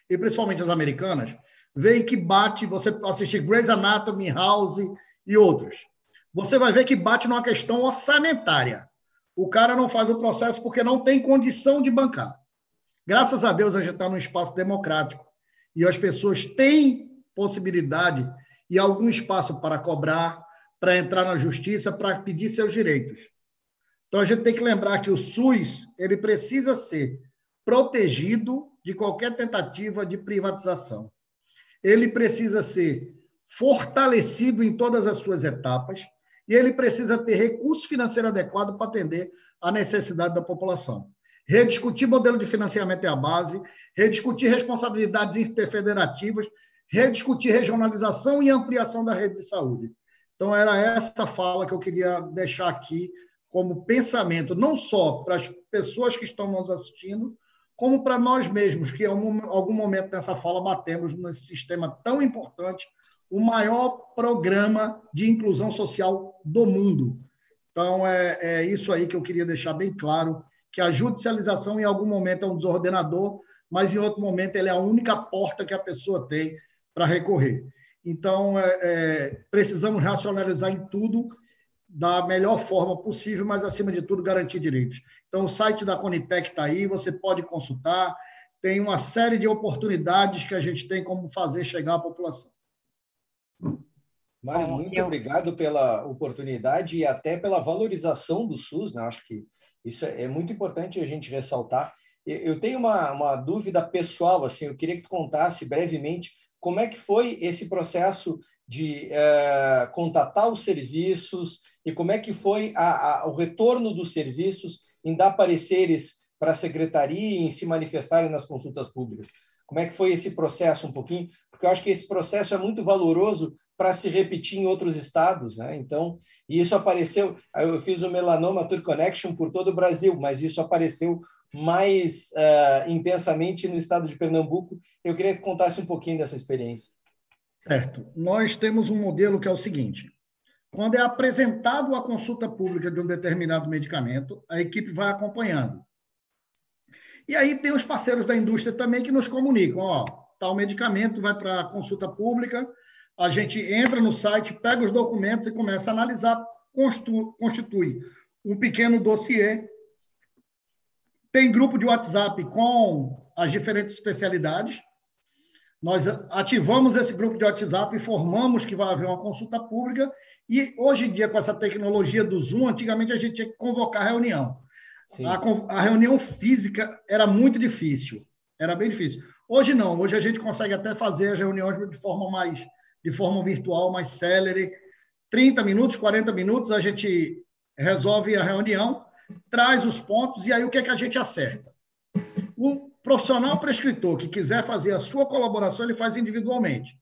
e principalmente as americanas, vê que bate, você assistir Grey's Anatomy, House e outros. Você vai ver que bate numa questão orçamentária. O cara não faz o processo porque não tem condição de bancar. Graças a Deus a gente está num espaço democrático e as pessoas têm possibilidade e algum espaço para cobrar, para entrar na justiça, para pedir seus direitos. Então a gente tem que lembrar que o SUS ele precisa ser protegido de qualquer tentativa de privatização. Ele precisa ser fortalecido em todas as suas etapas e ele precisa ter recurso financeiro adequado para atender a necessidade da população. Rediscutir modelo de financiamento é a base, rediscutir responsabilidades interfederativas rediscutir regionalização e ampliação da rede de saúde. Então, era essa fala que eu queria deixar aqui como pensamento, não só para as pessoas que estão nos assistindo, como para nós mesmos, que em algum, algum momento nessa fala batemos nesse sistema tão importante, o maior programa de inclusão social do mundo. Então, é, é isso aí que eu queria deixar bem claro, que a judicialização, em algum momento, é um desordenador, mas em outro momento ele é a única porta que a pessoa tem para recorrer. Então, é, é, precisamos racionalizar em tudo da melhor forma possível, mas, acima de tudo, garantir direitos. Então, o site da Conitec está aí, você pode consultar. Tem uma série de oportunidades que a gente tem como fazer chegar à população. Mário, muito obrigado pela oportunidade e até pela valorização do SUS. Né? Acho que isso é, é muito importante a gente ressaltar Eu tenho uma, uma dúvida pessoal, assim, eu queria que tu contasse brevemente como é que foi esse processo de uh, contatar os serviços e como é que foi a, a, o retorno dos serviços em dar pareceres para a secretaria e em se manifestarem nas consultas públicas. Como é que foi esse processo um pouquinho? Porque eu acho que esse processo é muito valoroso para se repetir em outros estados, né? Então, e isso apareceu, eu fiz o Melanoma Tour Connection por todo o Brasil, mas isso apareceu mais uh, intensamente no estado de Pernambuco. Eu queria que contasse um pouquinho dessa experiência. Certo. Nós temos um modelo que é o seguinte: quando é apresentado a consulta pública de um determinado medicamento, a equipe vai acompanhando. E aí tem os parceiros da indústria também que nos comunicam, ó, tal medicamento vai para a consulta pública, a gente entra no site, pega os documentos e começa a analisar, constitui um pequeno dossiê. Tem grupo de WhatsApp com as diferentes especialidades. Nós ativamos esse grupo de WhatsApp, informamos que vai haver uma consulta pública e hoje em dia, com essa tecnologia do Zoom, antigamente a gente tinha que convocar reunião. A, a, reunião física era muito difícil, era bem difícil. Hoje não, hoje a gente consegue até fazer as reuniões de forma mais, de forma virtual, mais célere. 30 minutos, 40 minutos, a gente resolve a reunião, traz os pontos e aí o que é que a gente acerta? O profissional prescritor que quiser fazer a sua colaboração, ele faz individualmente.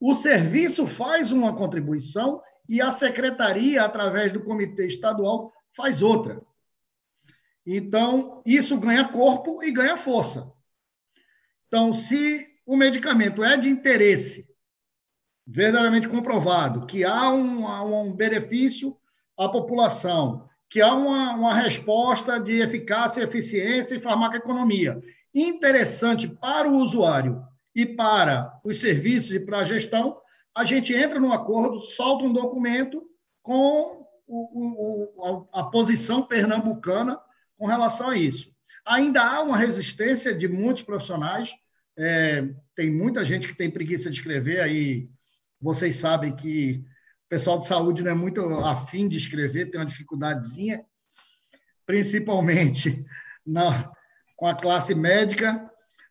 O serviço faz uma contribuição e a secretaria, através do comitê estadual, faz outra. Então, isso ganha corpo e ganha força. Então, se o medicamento é de interesse verdadeiramente comprovado, que há um, um benefício à população, que há uma, uma resposta de eficácia, eficiência e farmacoeconomia interessante para o usuário e para os serviços e para a gestão, a gente entra num acordo, solta um documento com o, o, a, a posição pernambucana com relação a isso. Ainda há uma resistência de muitos profissionais, é, tem muita gente que tem preguiça de escrever, aí vocês sabem que pessoal de saúde não é muito afim de escrever, tem uma dificuldadezinha, principalmente *laughs* na, com a classe médica,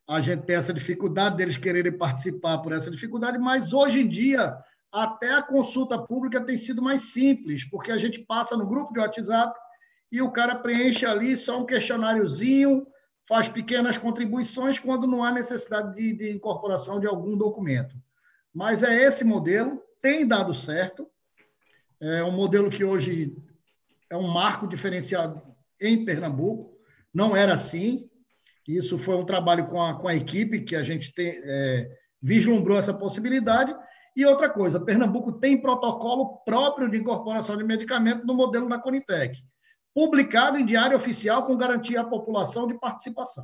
a gente tem essa dificuldade deles quererem participar por essa dificuldade, mas hoje em dia até a consulta pública tem sido mais simples, porque a gente passa no grupo de WhatsApp e o cara preenche ali só um questionáriozinho, faz pequenas contribuições quando não há necessidade de, de incorporação de algum documento. Mas é esse modelo, tem dado certo, é um modelo que hoje é um marco diferenciado em Pernambuco, não era assim, isso foi um trabalho com a, com a equipe que a gente tem, é, vislumbrou essa possibilidade. E outra coisa, Pernambuco tem protocolo próprio de incorporação de medicamento no modelo da Conitec publicado em diário oficial com garantia à população de participação.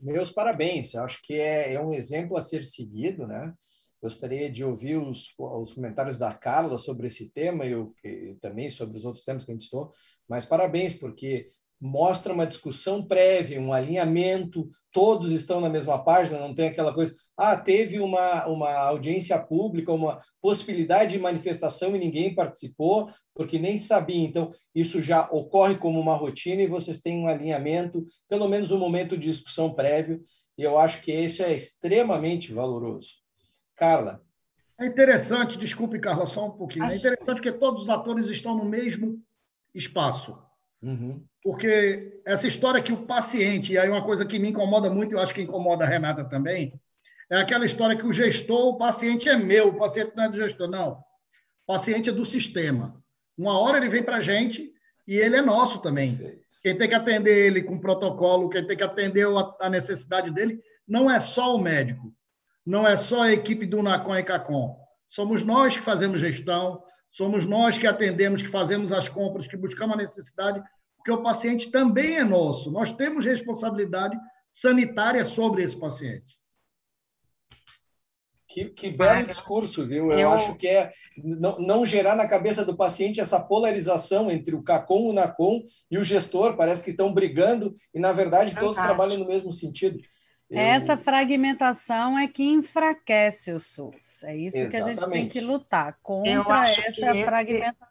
Meus parabéns, eu acho que é, é um exemplo a ser seguido, né? Gostaria de ouvir os, os comentários da Carla sobre esse tema e, eu, e também sobre os outros temas que a gente estou, mas parabéns, porque mostra uma discussão prévia, um alinhamento, todos estão na mesma página, não tem aquela coisa, ah, teve uma, uma audiência pública, uma possibilidade de manifestação e ninguém participou, porque nem sabia. Então, isso já ocorre como uma rotina e vocês têm um alinhamento, pelo menos um momento de discussão prévio, e eu acho que isso é extremamente valoroso. Carla. É interessante, desculpe, Carla, só um pouquinho. É interessante que todos os atores estão no mesmo espaço. Uhum. Porque essa história que o paciente, e aí uma coisa que me incomoda muito, eu acho que incomoda a Renata também, é aquela história que o gestor, o paciente é meu, o paciente não é do gestor. Não. O paciente é do sistema. Uma hora ele vem para a gente e ele é nosso também. Quem tem que atender ele com protocolo, quem tem que atender a necessidade dele, não é só o médico, não é só a equipe do NACOM e CACOM. Somos nós que fazemos gestão, somos nós que atendemos, que fazemos as compras, que buscamos a necessidade porque o paciente também é nosso. Nós temos responsabilidade sanitária sobre esse paciente. Que, que belo discurso, viu? Eu, eu, acho que é não, não, gerar na cabeça do paciente essa polarização entre o CACOM, o NACOM e o gestor. Parece que estão brigando e, na verdade, Fantástico. todos trabalham no mesmo sentido. Eu... Essa fragmentação é que enfraquece o SUS. É isso Exatamente. que a gente tem que lutar contra essa fragmentação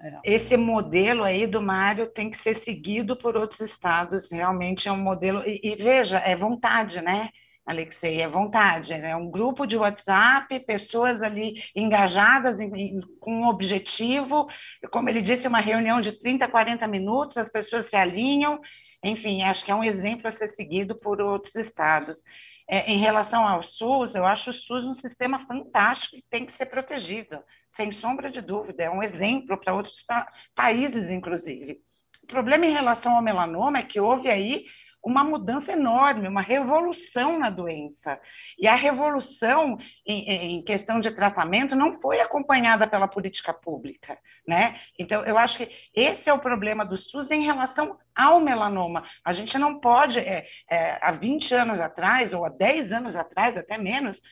É. Esse modelo aí do Mário tem que ser seguido por outros estados, realmente é um modelo. E, e veja, é vontade, né? Alexei, é vontade. É um grupo de WhatsApp, pessoas ali engajadas em, em, com um objetivo. Como ele disse, uma reunião de 30, 40 minutos, as pessoas se alinham. Enfim, acho que é um exemplo a ser seguido por outros estados. É, em relação ao SUS, eu acho o SUS um sistema fantástico que tem que ser protegido, sem sombra de dúvida. É um exemplo para outros pa países, inclusive. O problema em relação ao melanoma é que houve aí uma mudança enorme, uma revolução na doença. E a revolução em, em, questão de tratamento não foi acompanhada pela política pública, né? Então, eu acho que esse é o problema do SUS em relação ao melanoma. A gente não pode, é, é, há 20 anos atrás, ou há 10 anos atrás, até menos,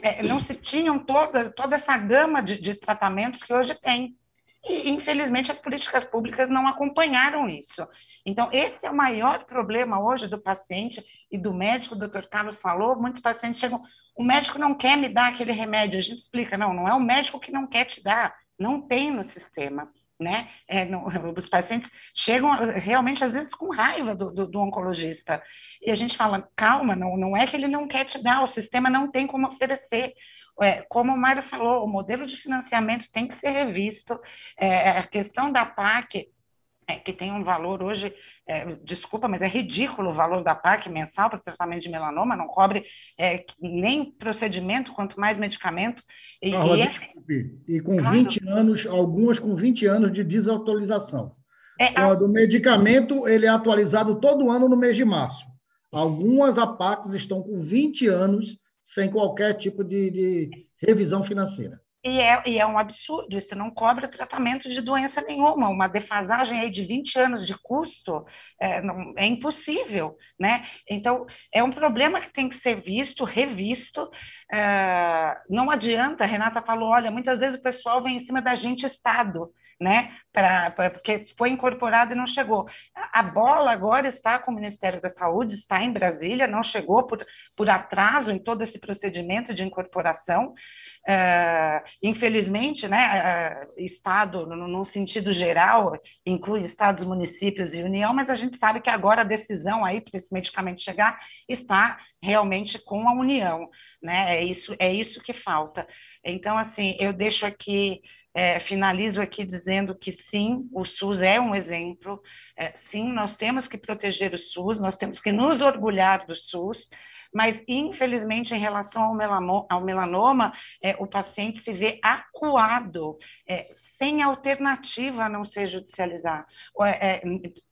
é, não se tinham toda, toda essa gama de, de tratamentos que hoje tem. E, infelizmente, as políticas públicas não acompanharam isso. Então, esse é o maior problema hoje do paciente e do médico, o doutor Carlos falou, muitos pacientes chegam, o médico não quer me dar aquele remédio, a gente explica, não, não é o médico que não quer te dar, não tem no sistema, né? É, *laughs* os pacientes chegam realmente, às vezes, com raiva do, do, do, oncologista, e a gente fala, calma, não, não é que ele não quer te dar, o sistema não tem como oferecer, é, como o Mário falou, o modelo de financiamento tem que ser revisto, é, a questão da PAC, é, que tem um valor hoje, é, desculpa, mas é ridículo o valor da PAC mensal para o tratamento de melanoma, não cobre é, nem procedimento, quanto mais medicamento. E, Carla, e, é desculpe, e com claro. 20 anos, algumas com 20 anos de desatualização. É, Quando a... o medicamento ele é atualizado todo ano no mês de março. Algumas APACs estão com 20 anos sem qualquer tipo de, de revisão financeira. E é, e é um absurdo, isso não cobra tratamento de doença nenhuma, uma defasagem aí de 20 anos de custo é, não, é impossível, né? Então, é um problema que tem que ser visto, revisto, é, não adianta, a Renata falou, olha, muitas vezes o pessoal vem em cima da gente Estado, né? Pra, pra, porque foi incorporado e não chegou. A bola agora está com o Ministério da Saúde, está em Brasília, não chegou por, por atraso em todo esse procedimento de incorporação. Uh, infelizmente, né, uh, Estado, no, no, sentido geral, inclui estados, municípios e União, mas a gente sabe que agora a decisão aí para esse medicamento chegar está realmente com a União, né? É isso, é isso que falta. Então, assim, eu deixo aqui, é, finalizo aqui dizendo que sim, o SUS é um exemplo, é, sim, nós temos que proteger o SUS, nós temos que nos orgulhar do SUS, mas infelizmente em relação ao melanoma, ao melanoma é, o paciente se vê acuado, é, sem alternativa a não ser judicializar. É, é,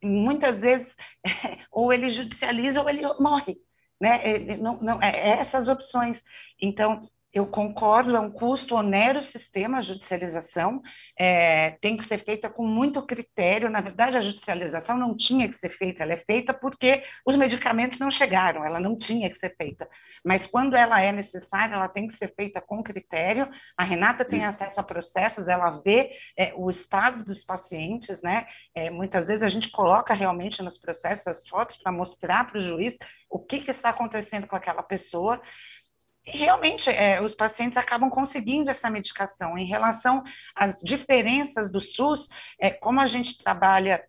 muitas vezes, *laughs* ou ele judicializa ou ele morre. Né? Não, não, essas opções. Então, eu concordo, é um custo onero o sistema, a judicialização, é, tem que ser feita com muito critério. Na verdade, a judicialização não tinha que ser feita, ela é feita porque os medicamentos não chegaram, ela não tinha que ser feita. Mas quando ela é necessária, ela tem que ser feita com critério. A Renata tem acesso a processos, ela vê é, o estado dos pacientes, né? É, muitas vezes a gente coloca realmente nos processos as fotos para mostrar para o juiz o que, que está acontecendo com aquela pessoa realmente é, os pacientes acabam conseguindo essa medicação. Em relação às diferenças do SUS, é, como a gente trabalha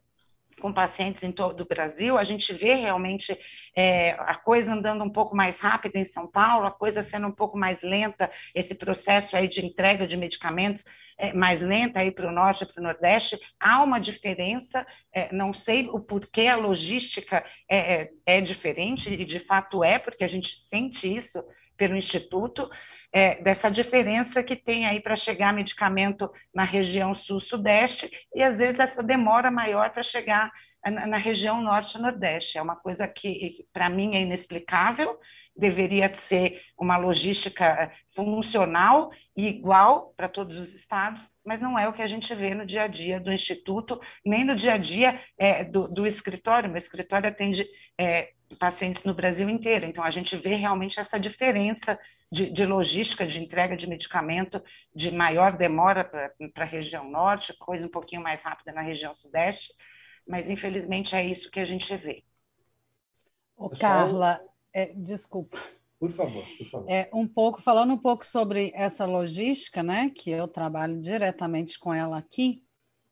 com pacientes em todo o Brasil, a gente vê realmente é, a coisa andando um pouco mais rápida em São Paulo, a coisa sendo um pouco mais lenta, esse processo aí de entrega de medicamentos é, mais lenta aí para o norte e para o nordeste, há uma diferença, é, não sei o porquê a logística é, é, é diferente, e de fato é, porque a gente sente isso pelo Instituto, é, dessa diferença que tem aí para chegar medicamento na região sul-sudeste e às vezes essa demora maior para chegar na, na, região norte-nordeste. É uma coisa que, para mim, é inexplicável, deveria ser uma logística funcional e igual para todos os estados, mas não é o que a gente vê no dia a dia do Instituto, nem no dia a dia é, do, do escritório. O escritório atende é, pacientes no Brasil inteiro. Então, a gente vê realmente essa diferença de, de logística de entrega de medicamento, de maior demora para a região norte, coisa um pouquinho mais rápida na região sudeste, mas infelizmente é isso que a gente vê. Ô, Carla, é, desculpa. Por favor, por favor. É, um pouco, falando um pouco sobre essa logística, né, que eu trabalho diretamente com ela aqui,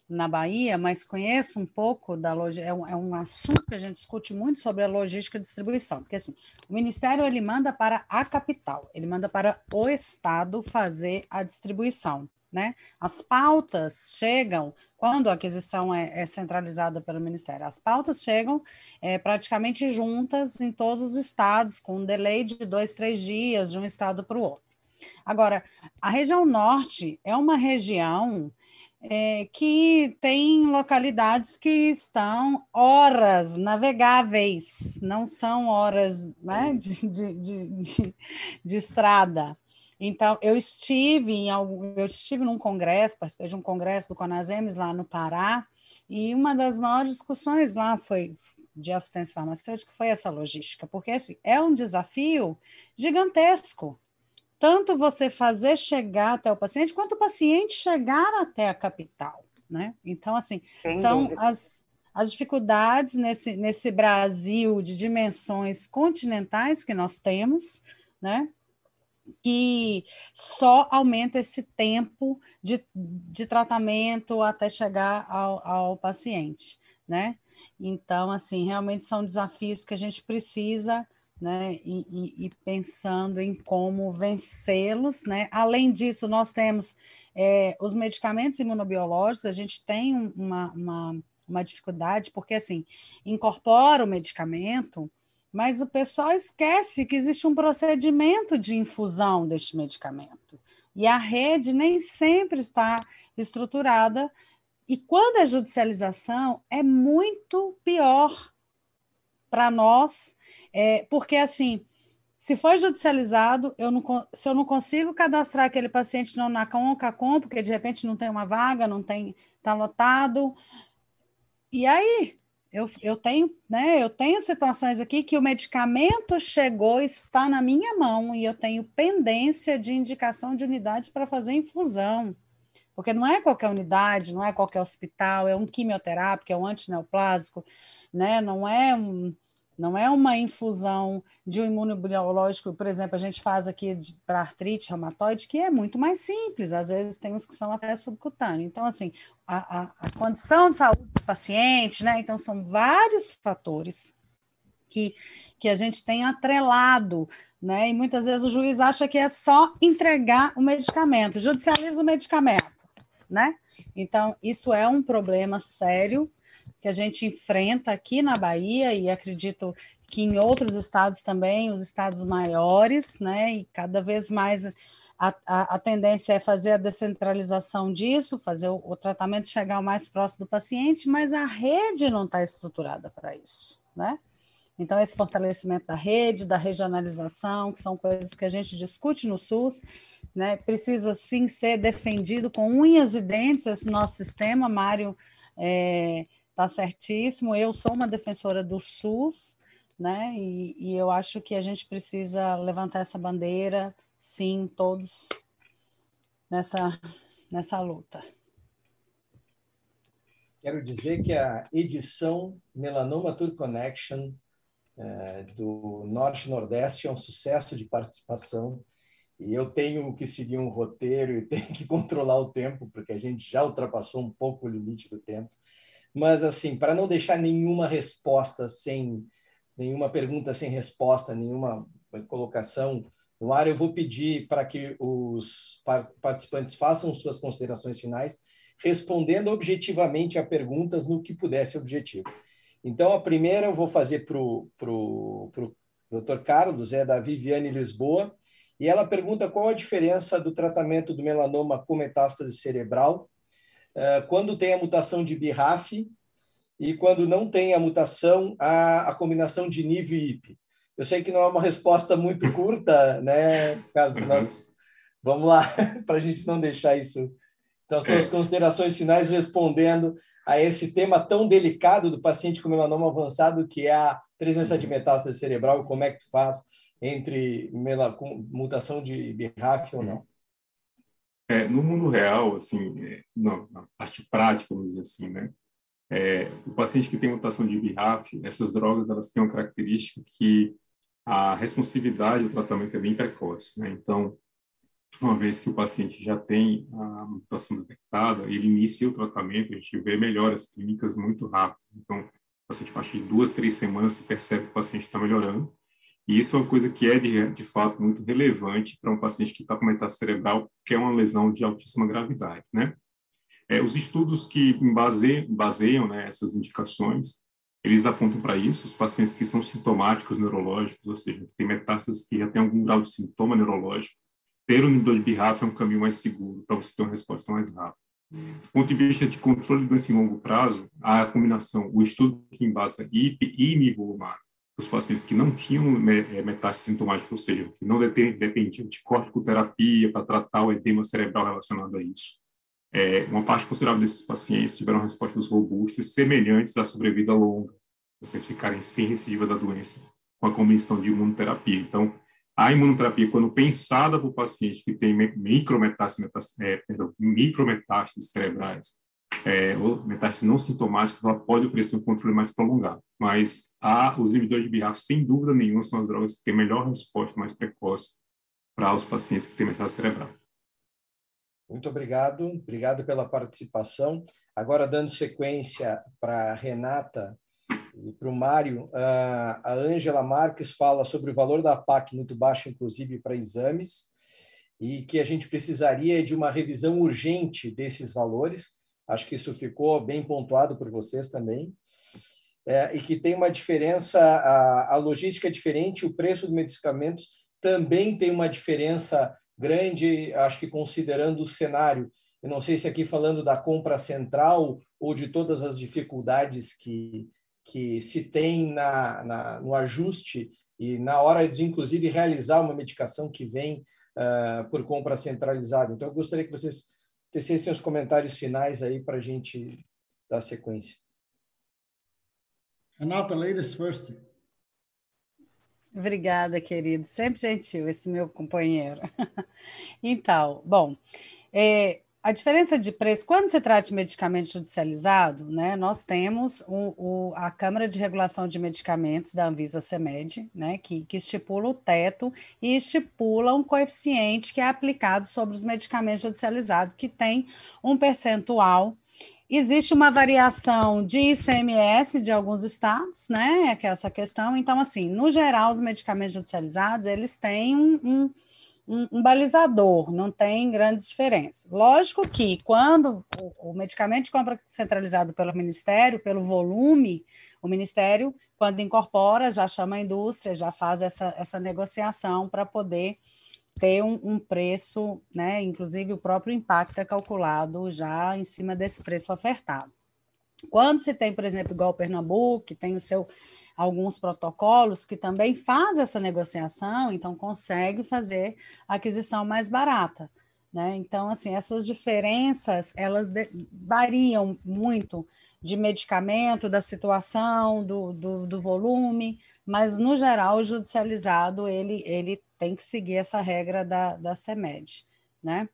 na Bahia, mas conheço um pouco da logística, é, um, é um assunto que a gente discute muito sobre a logística e distribuição, porque assim, o Ministério ele manda para a capital, ele manda para o Estado fazer a distribuição, né? As pautas chegam, quando a aquisição é, é centralizada pelo Ministério, as pautas chegam é, praticamente juntas em todos os estados, com um delay de dois, três dias de um estado para o outro. Agora, a região norte é uma região é, que tem localidades que estão horas navegáveis, não são horas né, de, de, de, de, estrada. Então, eu estive em algum, eu estive num congresso, participei de um congresso do Conasems lá no Pará, e uma das maiores discussões lá foi de assistência farmacêutica foi essa logística, porque assim, é um desafio gigantesco tanto você fazer chegar até o paciente, quanto o paciente chegar até a capital, né? Então, assim, Sem são as, as dificuldades nesse, nesse Brasil de dimensões continentais que nós temos, né? Que só aumenta esse tempo de, de tratamento até chegar ao, ao paciente, né? Então, assim, realmente são desafios que a gente precisa né, e, e, e, pensando em como vencê-los, né? Além disso, nós temos é, os medicamentos imunobiológicos, a gente tem uma, uma, uma dificuldade, porque assim, incorpora o medicamento, mas o pessoal esquece que existe um procedimento de infusão deste medicamento. E a rede nem sempre está estruturada, e quando a judicialização é muito pior para nós é, porque, assim, se foi judicializado, eu não, se eu não consigo cadastrar aquele paciente não na CONCACOM, porque de repente não tem uma vaga, não tem, está lotado. E aí, eu, eu, tenho, né, eu tenho situações aqui que o medicamento chegou, está na minha mão, e eu tenho pendência de indicação de unidades para fazer infusão. Porque não é qualquer unidade, não é qualquer hospital, é um quimioterápico, é um antineoplásico, né? não é um, não é uma infusão de um imunobiológico, por exemplo, a gente faz aqui para artrite reumatoide, que é muito mais simples, às vezes tem uns que são até subcutâneos. Então, assim, a, a, a condição de saúde do paciente, né? Então, são vários fatores que, que a gente tem atrelado, né? E muitas vezes o juiz acha que é só entregar o medicamento, judicializa o medicamento, né? Então, isso é um problema sério que a gente enfrenta aqui na Bahia e acredito que em outros estados também, os estados maiores, né? E cada vez mais a, a, a tendência é fazer a descentralização disso, fazer o, o tratamento chegar mais próximo do paciente, mas a rede não está estruturada para isso, né? Então, esse fortalecimento da rede, da regionalização, que são coisas que a gente discute no SUS, né, precisa sim ser defendido com unhas e dentes esse nosso sistema. Mário é, Tá certíssimo. Eu sou uma defensora do SUS, né? E, e, eu acho que a gente precisa levantar essa bandeira, sim, todos nessa, nessa luta. Quero dizer que a edição Melanoma Tour Connection é, do Norte Nordeste é um sucesso de participação e eu tenho que seguir um roteiro e *laughs* tenho que controlar o tempo, porque a gente já ultrapassou um pouco o limite do tempo. Mas, assim, para não deixar nenhuma resposta sem, nenhuma pergunta sem resposta, nenhuma colocação no ar, eu vou pedir para que os participantes façam suas considerações finais, respondendo objetivamente a perguntas no que pudesse objetivo. Então, a primeira eu vou fazer para o Dr. Carlos, é da Viviane Lisboa, e ela pergunta qual a diferença do tratamento do melanoma com metástase cerebral quando tem a mutação de BRAF e quando não tem a mutação, a, a combinação de NIV e IP. Eu sei que não é uma resposta muito *laughs* curta, né, Carlos? Uhum. Mas vamos lá, *laughs* para a gente não deixar isso. Então, as suas é. considerações finais respondendo a esse tema tão delicado do paciente com melanoma avançado, que é a presença de metástase cerebral, como é que tu faz entre mutação de BRAF ou não? É, no mundo real, assim, é, não, na parte prática, vamos dizer assim, né? É, o paciente que tem mutação de BRAF, essas drogas elas têm uma característica que a responsividade do tratamento é bem precoce, né? Então, uma vez que o paciente já tem a mutação detectada, ele inicia o tratamento, a gente vê melhoras clínicas muito rápidas. Então, o paciente, a partir de duas, três semanas, se percebe que o paciente está melhorando. E isso é uma coisa que é, de, de fato, muito relevante para um paciente que está com metástase cerebral, que é uma lesão de altíssima gravidade, né? É, os estudos que baseiam, baseiam né, essas indicações, eles apontam para isso, os pacientes que são sintomáticos neurológicos, ou seja, que têm metástases que já têm algum grau de sintoma neurológico, ter um inibidor de BRAF é um caminho mais seguro para você ter uma resposta mais rápida. Do ponto de vista de controle de doença em longo prazo, a combinação, o estudo que embasa IP e nivolumab, os pacientes que não tinham é, metástase sintomática, ou seja, que não dependiam de corticoterapia para tratar o edema cerebral relacionado a isso. É, uma parte considerável desses pacientes tiveram respostas robustas semelhantes à sobrevida longa, vocês ficarem sem recidiva da doença com a combinação de imunoterapia. Então, a imunoterapia, quando pensada para o paciente que tem é, micrometástases cerebrais, é, metástases não sintomáticas, ela pode oferecer um controle mais prolongado. Mas os inibidores de BRAF, sem dúvida nenhuma, são as drogas que têm melhor resposta, mais precoce para os pacientes que têm metástase cerebral. Muito obrigado, obrigado pela participação. Agora, dando sequência para Renata, e para o Mário, a Ângela Marques fala sobre o valor da PAC muito baixo, inclusive para exames, e que a gente precisaria de uma revisão urgente desses valores. Acho que isso ficou bem pontuado por vocês também. É, e que tem uma diferença, a, a logística é diferente, o preço dos medicamentos também tem uma diferença grande, acho que considerando o cenário. Eu não sei se aqui falando da compra central ou de todas as dificuldades que, que se tem na, na, no ajuste e na hora de, inclusive, realizar uma medicação que vem uh, por compra centralizada. Então, eu gostaria que vocês tecessem os comentários finais aí para a gente dar sequência. Renata, ladies first. Obrigada, querido. Sempre gentil esse meu companheiro. *laughs* então, bom, é, a diferença de preço, quando se trata de medicamento judicializado, né, nós temos o, o, a Câmara de Regulação de Medicamentos da Anvisa CEMED, né, que, que estipula o teto e estipula um coeficiente que é aplicado sobre os medicamentos judicializados, que tem um percentual. Existe uma variação de ICMS de alguns estados, né, que é essa questão. Então, assim, no geral, os medicamentos judicializados, eles têm um, um um, um, balizador, não tem grandes diferenças. Lógico que quando o, o, medicamento de compra centralizado pelo Ministério, pelo volume, o Ministério, quando incorpora, já chama a indústria, já faz essa, essa negociação para poder ter um, um, preço, né? Inclusive o próprio impacto é calculado já em cima desse preço ofertado. Quando se tem, por exemplo, igual o Pernambuco, que tem o seu alguns protocolos que também faz essa negociação, então consegue fazer aquisição mais barata. Né? Então, assim, essas diferenças, elas variam muito de medicamento, da situação, do, do, do, volume, mas, no geral, o judicializado, ele, ele tem que seguir essa regra da, da CEMED, né?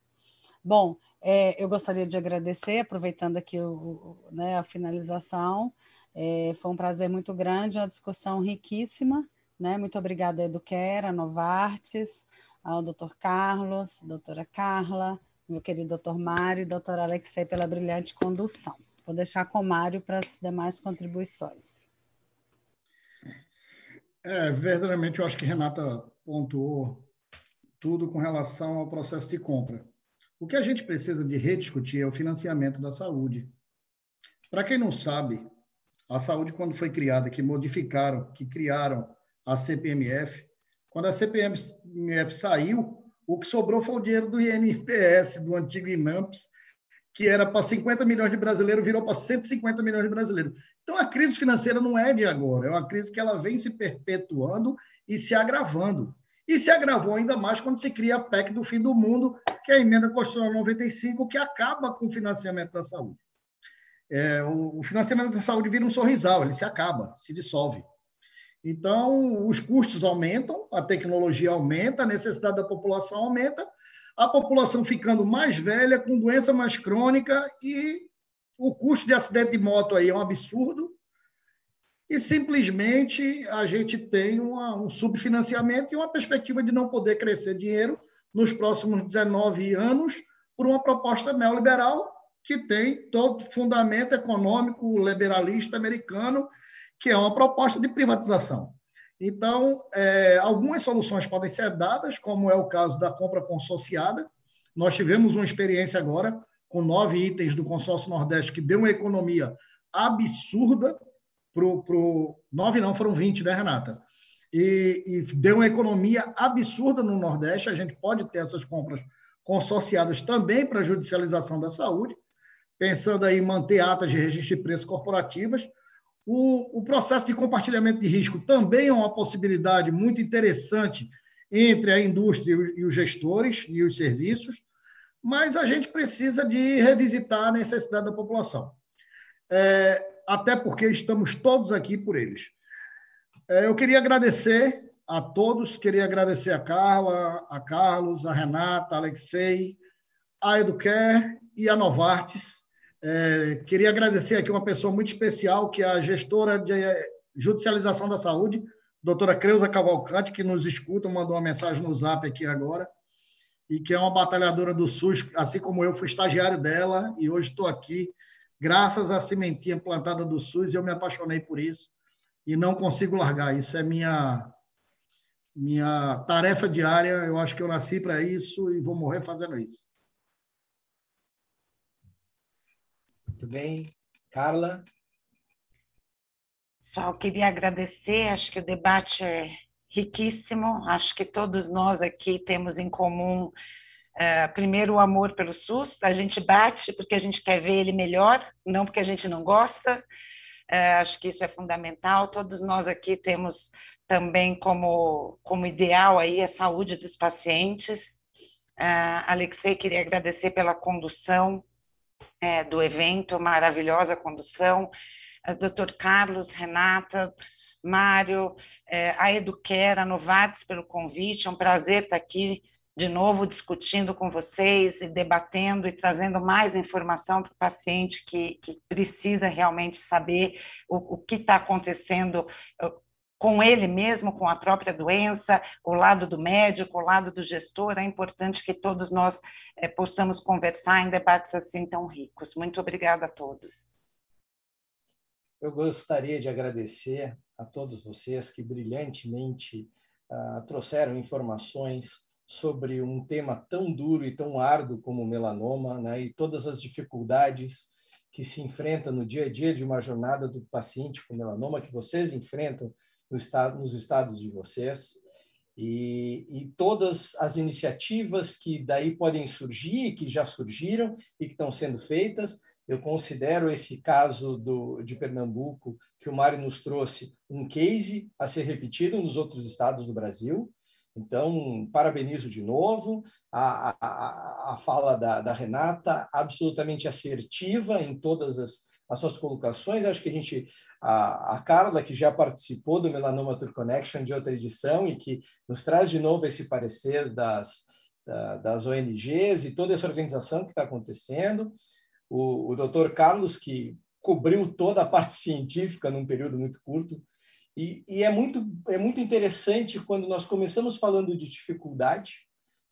Bom, é, eu gostaria de agradecer, aproveitando aqui o, né, a finalização, é, foi um prazer muito grande, uma discussão riquíssima. Né? Muito obrigada a Eduquera, a Novartes, ao doutor Carlos, doutora Carla, meu querido doutor Mário e doutor Alexei pela brilhante condução. Vou deixar com o Mário para as demais contribuições. É, verdadeiramente, eu acho que Renata pontuou tudo com relação ao processo de compra. O que a gente precisa de rediscutir é o financiamento da saúde. Para quem não sabe, a saúde, quando foi criada, que modificaram, que criaram a CPMF, quando a CPMF saiu, o que sobrou foi o dinheiro do INPS, do antigo INAMPS, que era para 50 milhões de brasileiros, virou para 150 milhões de brasileiros. Então, a crise financeira não é de agora, é uma crise que ela vem se perpetuando e se agravando. E se agravou ainda mais quando se cria a PEC do fim do mundo, que é a Emenda Constitucional 95, que acaba com o financiamento da saúde é, o, financiamento da saúde vira um sorrisal, ele se acaba, se dissolve. Então, os custos aumentam, a tecnologia aumenta, a necessidade da população aumenta, a população ficando mais velha, com doença mais crônica, e o custo de acidente de moto aí é um absurdo. E simplesmente a gente tem uma, um subfinanciamento e uma perspectiva de não poder crescer dinheiro, nos próximos 19 anos por uma proposta neoliberal que tem todo fundamento econômico liberalista americano, que é uma proposta de privatização. Então, é, algumas soluções podem ser dadas, como é o caso da compra consorciada. Nós tivemos uma experiência agora com nove itens do consórcio Nordeste que deu uma economia absurda para o. Nove não, foram 20, né, Renata? E, e deu uma economia absurda no Nordeste. A gente pode ter essas compras consorciadas também para a judicialização da saúde, pensando aí em manter atas de registro de preços corporativas. O, o processo de compartilhamento de risco também é uma possibilidade muito interessante entre a indústria e os gestores e os serviços, mas a gente precisa de revisitar a necessidade da população. É, até porque estamos todos aqui por eles. É, eu queria agradecer a todos, queria agradecer a Carla, a Carlos, a Renata, a Alexei, a Educare e a Novartis. É, queria agradecer aqui uma pessoa muito especial, que é a gestora de judicialização da saúde, doutora Creuza Cavalcante, que nos escuta, mandou uma mensagem no zap aqui agora, e que é uma batalhadora do SUS, assim como eu, fui estagiário dela, e hoje estou aqui graças à sementinha plantada do SUS, eu me apaixonei por isso e não consigo largar. Isso é minha minha tarefa diária. Eu acho que eu nasci para isso e vou morrer fazendo isso. Muito bem. Carla? Pessoal, queria agradecer. Acho que o debate é riquíssimo. Acho que todos nós aqui temos em comum Uh, primeiro, o amor pelo SUS. A gente bate porque a gente quer ver ele melhor, não porque a gente não gosta. Uh, acho que isso é fundamental. Todos nós aqui temos também como, como ideal aí a saúde dos pacientes. Uh, Alexei, queria agradecer pela condução do evento, maravilhosa condução. Uh, Dr. Carlos, Renata, Mário, a Eduquera, Novartis pelo convite. É um prazer estar aqui de novo discutindo com vocês e debatendo e trazendo mais informação para o paciente que, que precisa realmente saber o, o que está acontecendo uh, com ele mesmo, com a própria doença, o lado do médico, o lado do gestor. É importante que todos nós é, possamos conversar em debates assim tão ricos. Muito obrigada a todos. Eu gostaria de agradecer a todos vocês que brilhantemente uh, trouxeram informações sobre um tema tão duro e tão árduo como o melanoma, né, e todas as dificuldades que se enfrenta no dia a dia de uma jornada do paciente com melanoma, que vocês enfrentam no estado, nos estados de vocês, e, e, todas as iniciativas que daí podem surgir, que já surgiram e que estão sendo feitas. Eu considero esse caso do, de Pernambuco, que o Mário nos trouxe, um case a ser repetido nos outros estados do Brasil. Então, parabenizo de novo a, a, a fala da, da, Renata, absolutamente assertiva em todas as, as suas colocações. Acho que a gente, a, a Carla, que já participou do Melanoma Tour Connection de outra edição e que nos traz de novo esse parecer das, da, das ONGs e toda essa organização que está acontecendo. O, o doutor Carlos, que cobriu toda a parte *laughs* científica num período muito curto, e, e, é, muito, é muito interessante quando nós começamos falando de dificuldade,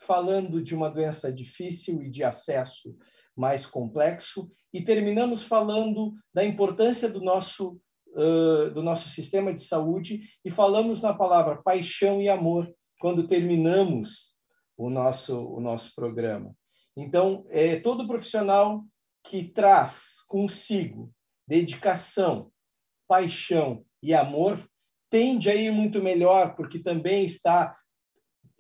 falando de uma doença difícil e de acesso mais complexo, e terminamos falando da importância do nosso, uh, do nosso sistema de saúde, e falamos na palavra paixão e amor quando terminamos o nosso, o nosso programa. Então, é todo profissional que traz consigo dedicação, paixão e amor tende a ir muito melhor, porque também está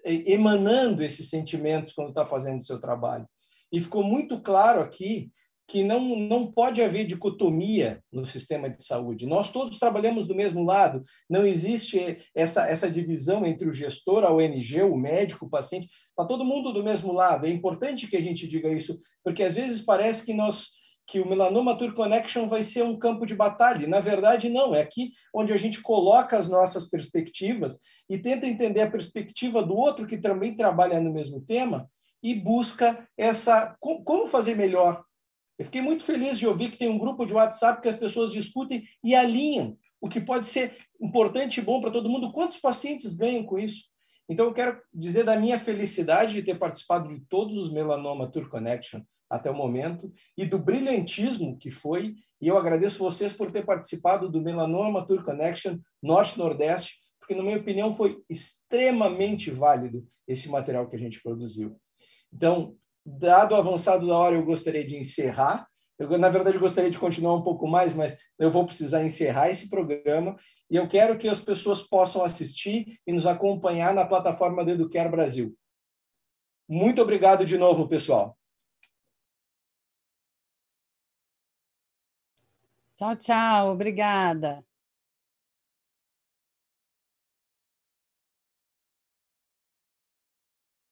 é, emanando esses sentimentos quando está fazendo o seu trabalho. E ficou muito claro aqui que não, não pode haver dicotomia no sistema de saúde. Nós todos trabalhamos do mesmo lado, não existe essa, essa divisão entre o gestor, a ONG, o médico, o paciente, está todo mundo do mesmo lado. É importante que a gente diga isso, porque às vezes parece que nós que o Melanoma Tour Connection vai ser um campo de batalha. Na verdade, não. É aqui onde a gente coloca as nossas perspectivas e tenta entender a perspectiva do outro que também trabalha no mesmo tema e busca essa como fazer melhor. Eu fiquei muito feliz de ouvir que tem um grupo de WhatsApp que as pessoas discutem e alinham o que pode ser importante e bom para todo mundo. Quantos pacientes ganham com isso? Então, eu quero dizer da minha felicidade de ter participado de todos os Melanoma Tour Connection até o momento e do brilhantismo que foi. E eu agradeço vocês por ter participado do Melanoma Tour Connection Norte-Nordeste, porque, na minha opinião, foi extremamente válido esse material que a gente produziu. Então, dado o avançado da hora, eu gostaria de encerrar. Eu, na verdade, gostaria de continuar um pouco mais, mas eu vou precisar encerrar esse programa. E eu quero que as pessoas possam assistir e nos acompanhar na plataforma do Educare Brasil. Muito obrigado de novo, pessoal. Tchau, tchau. Obrigada.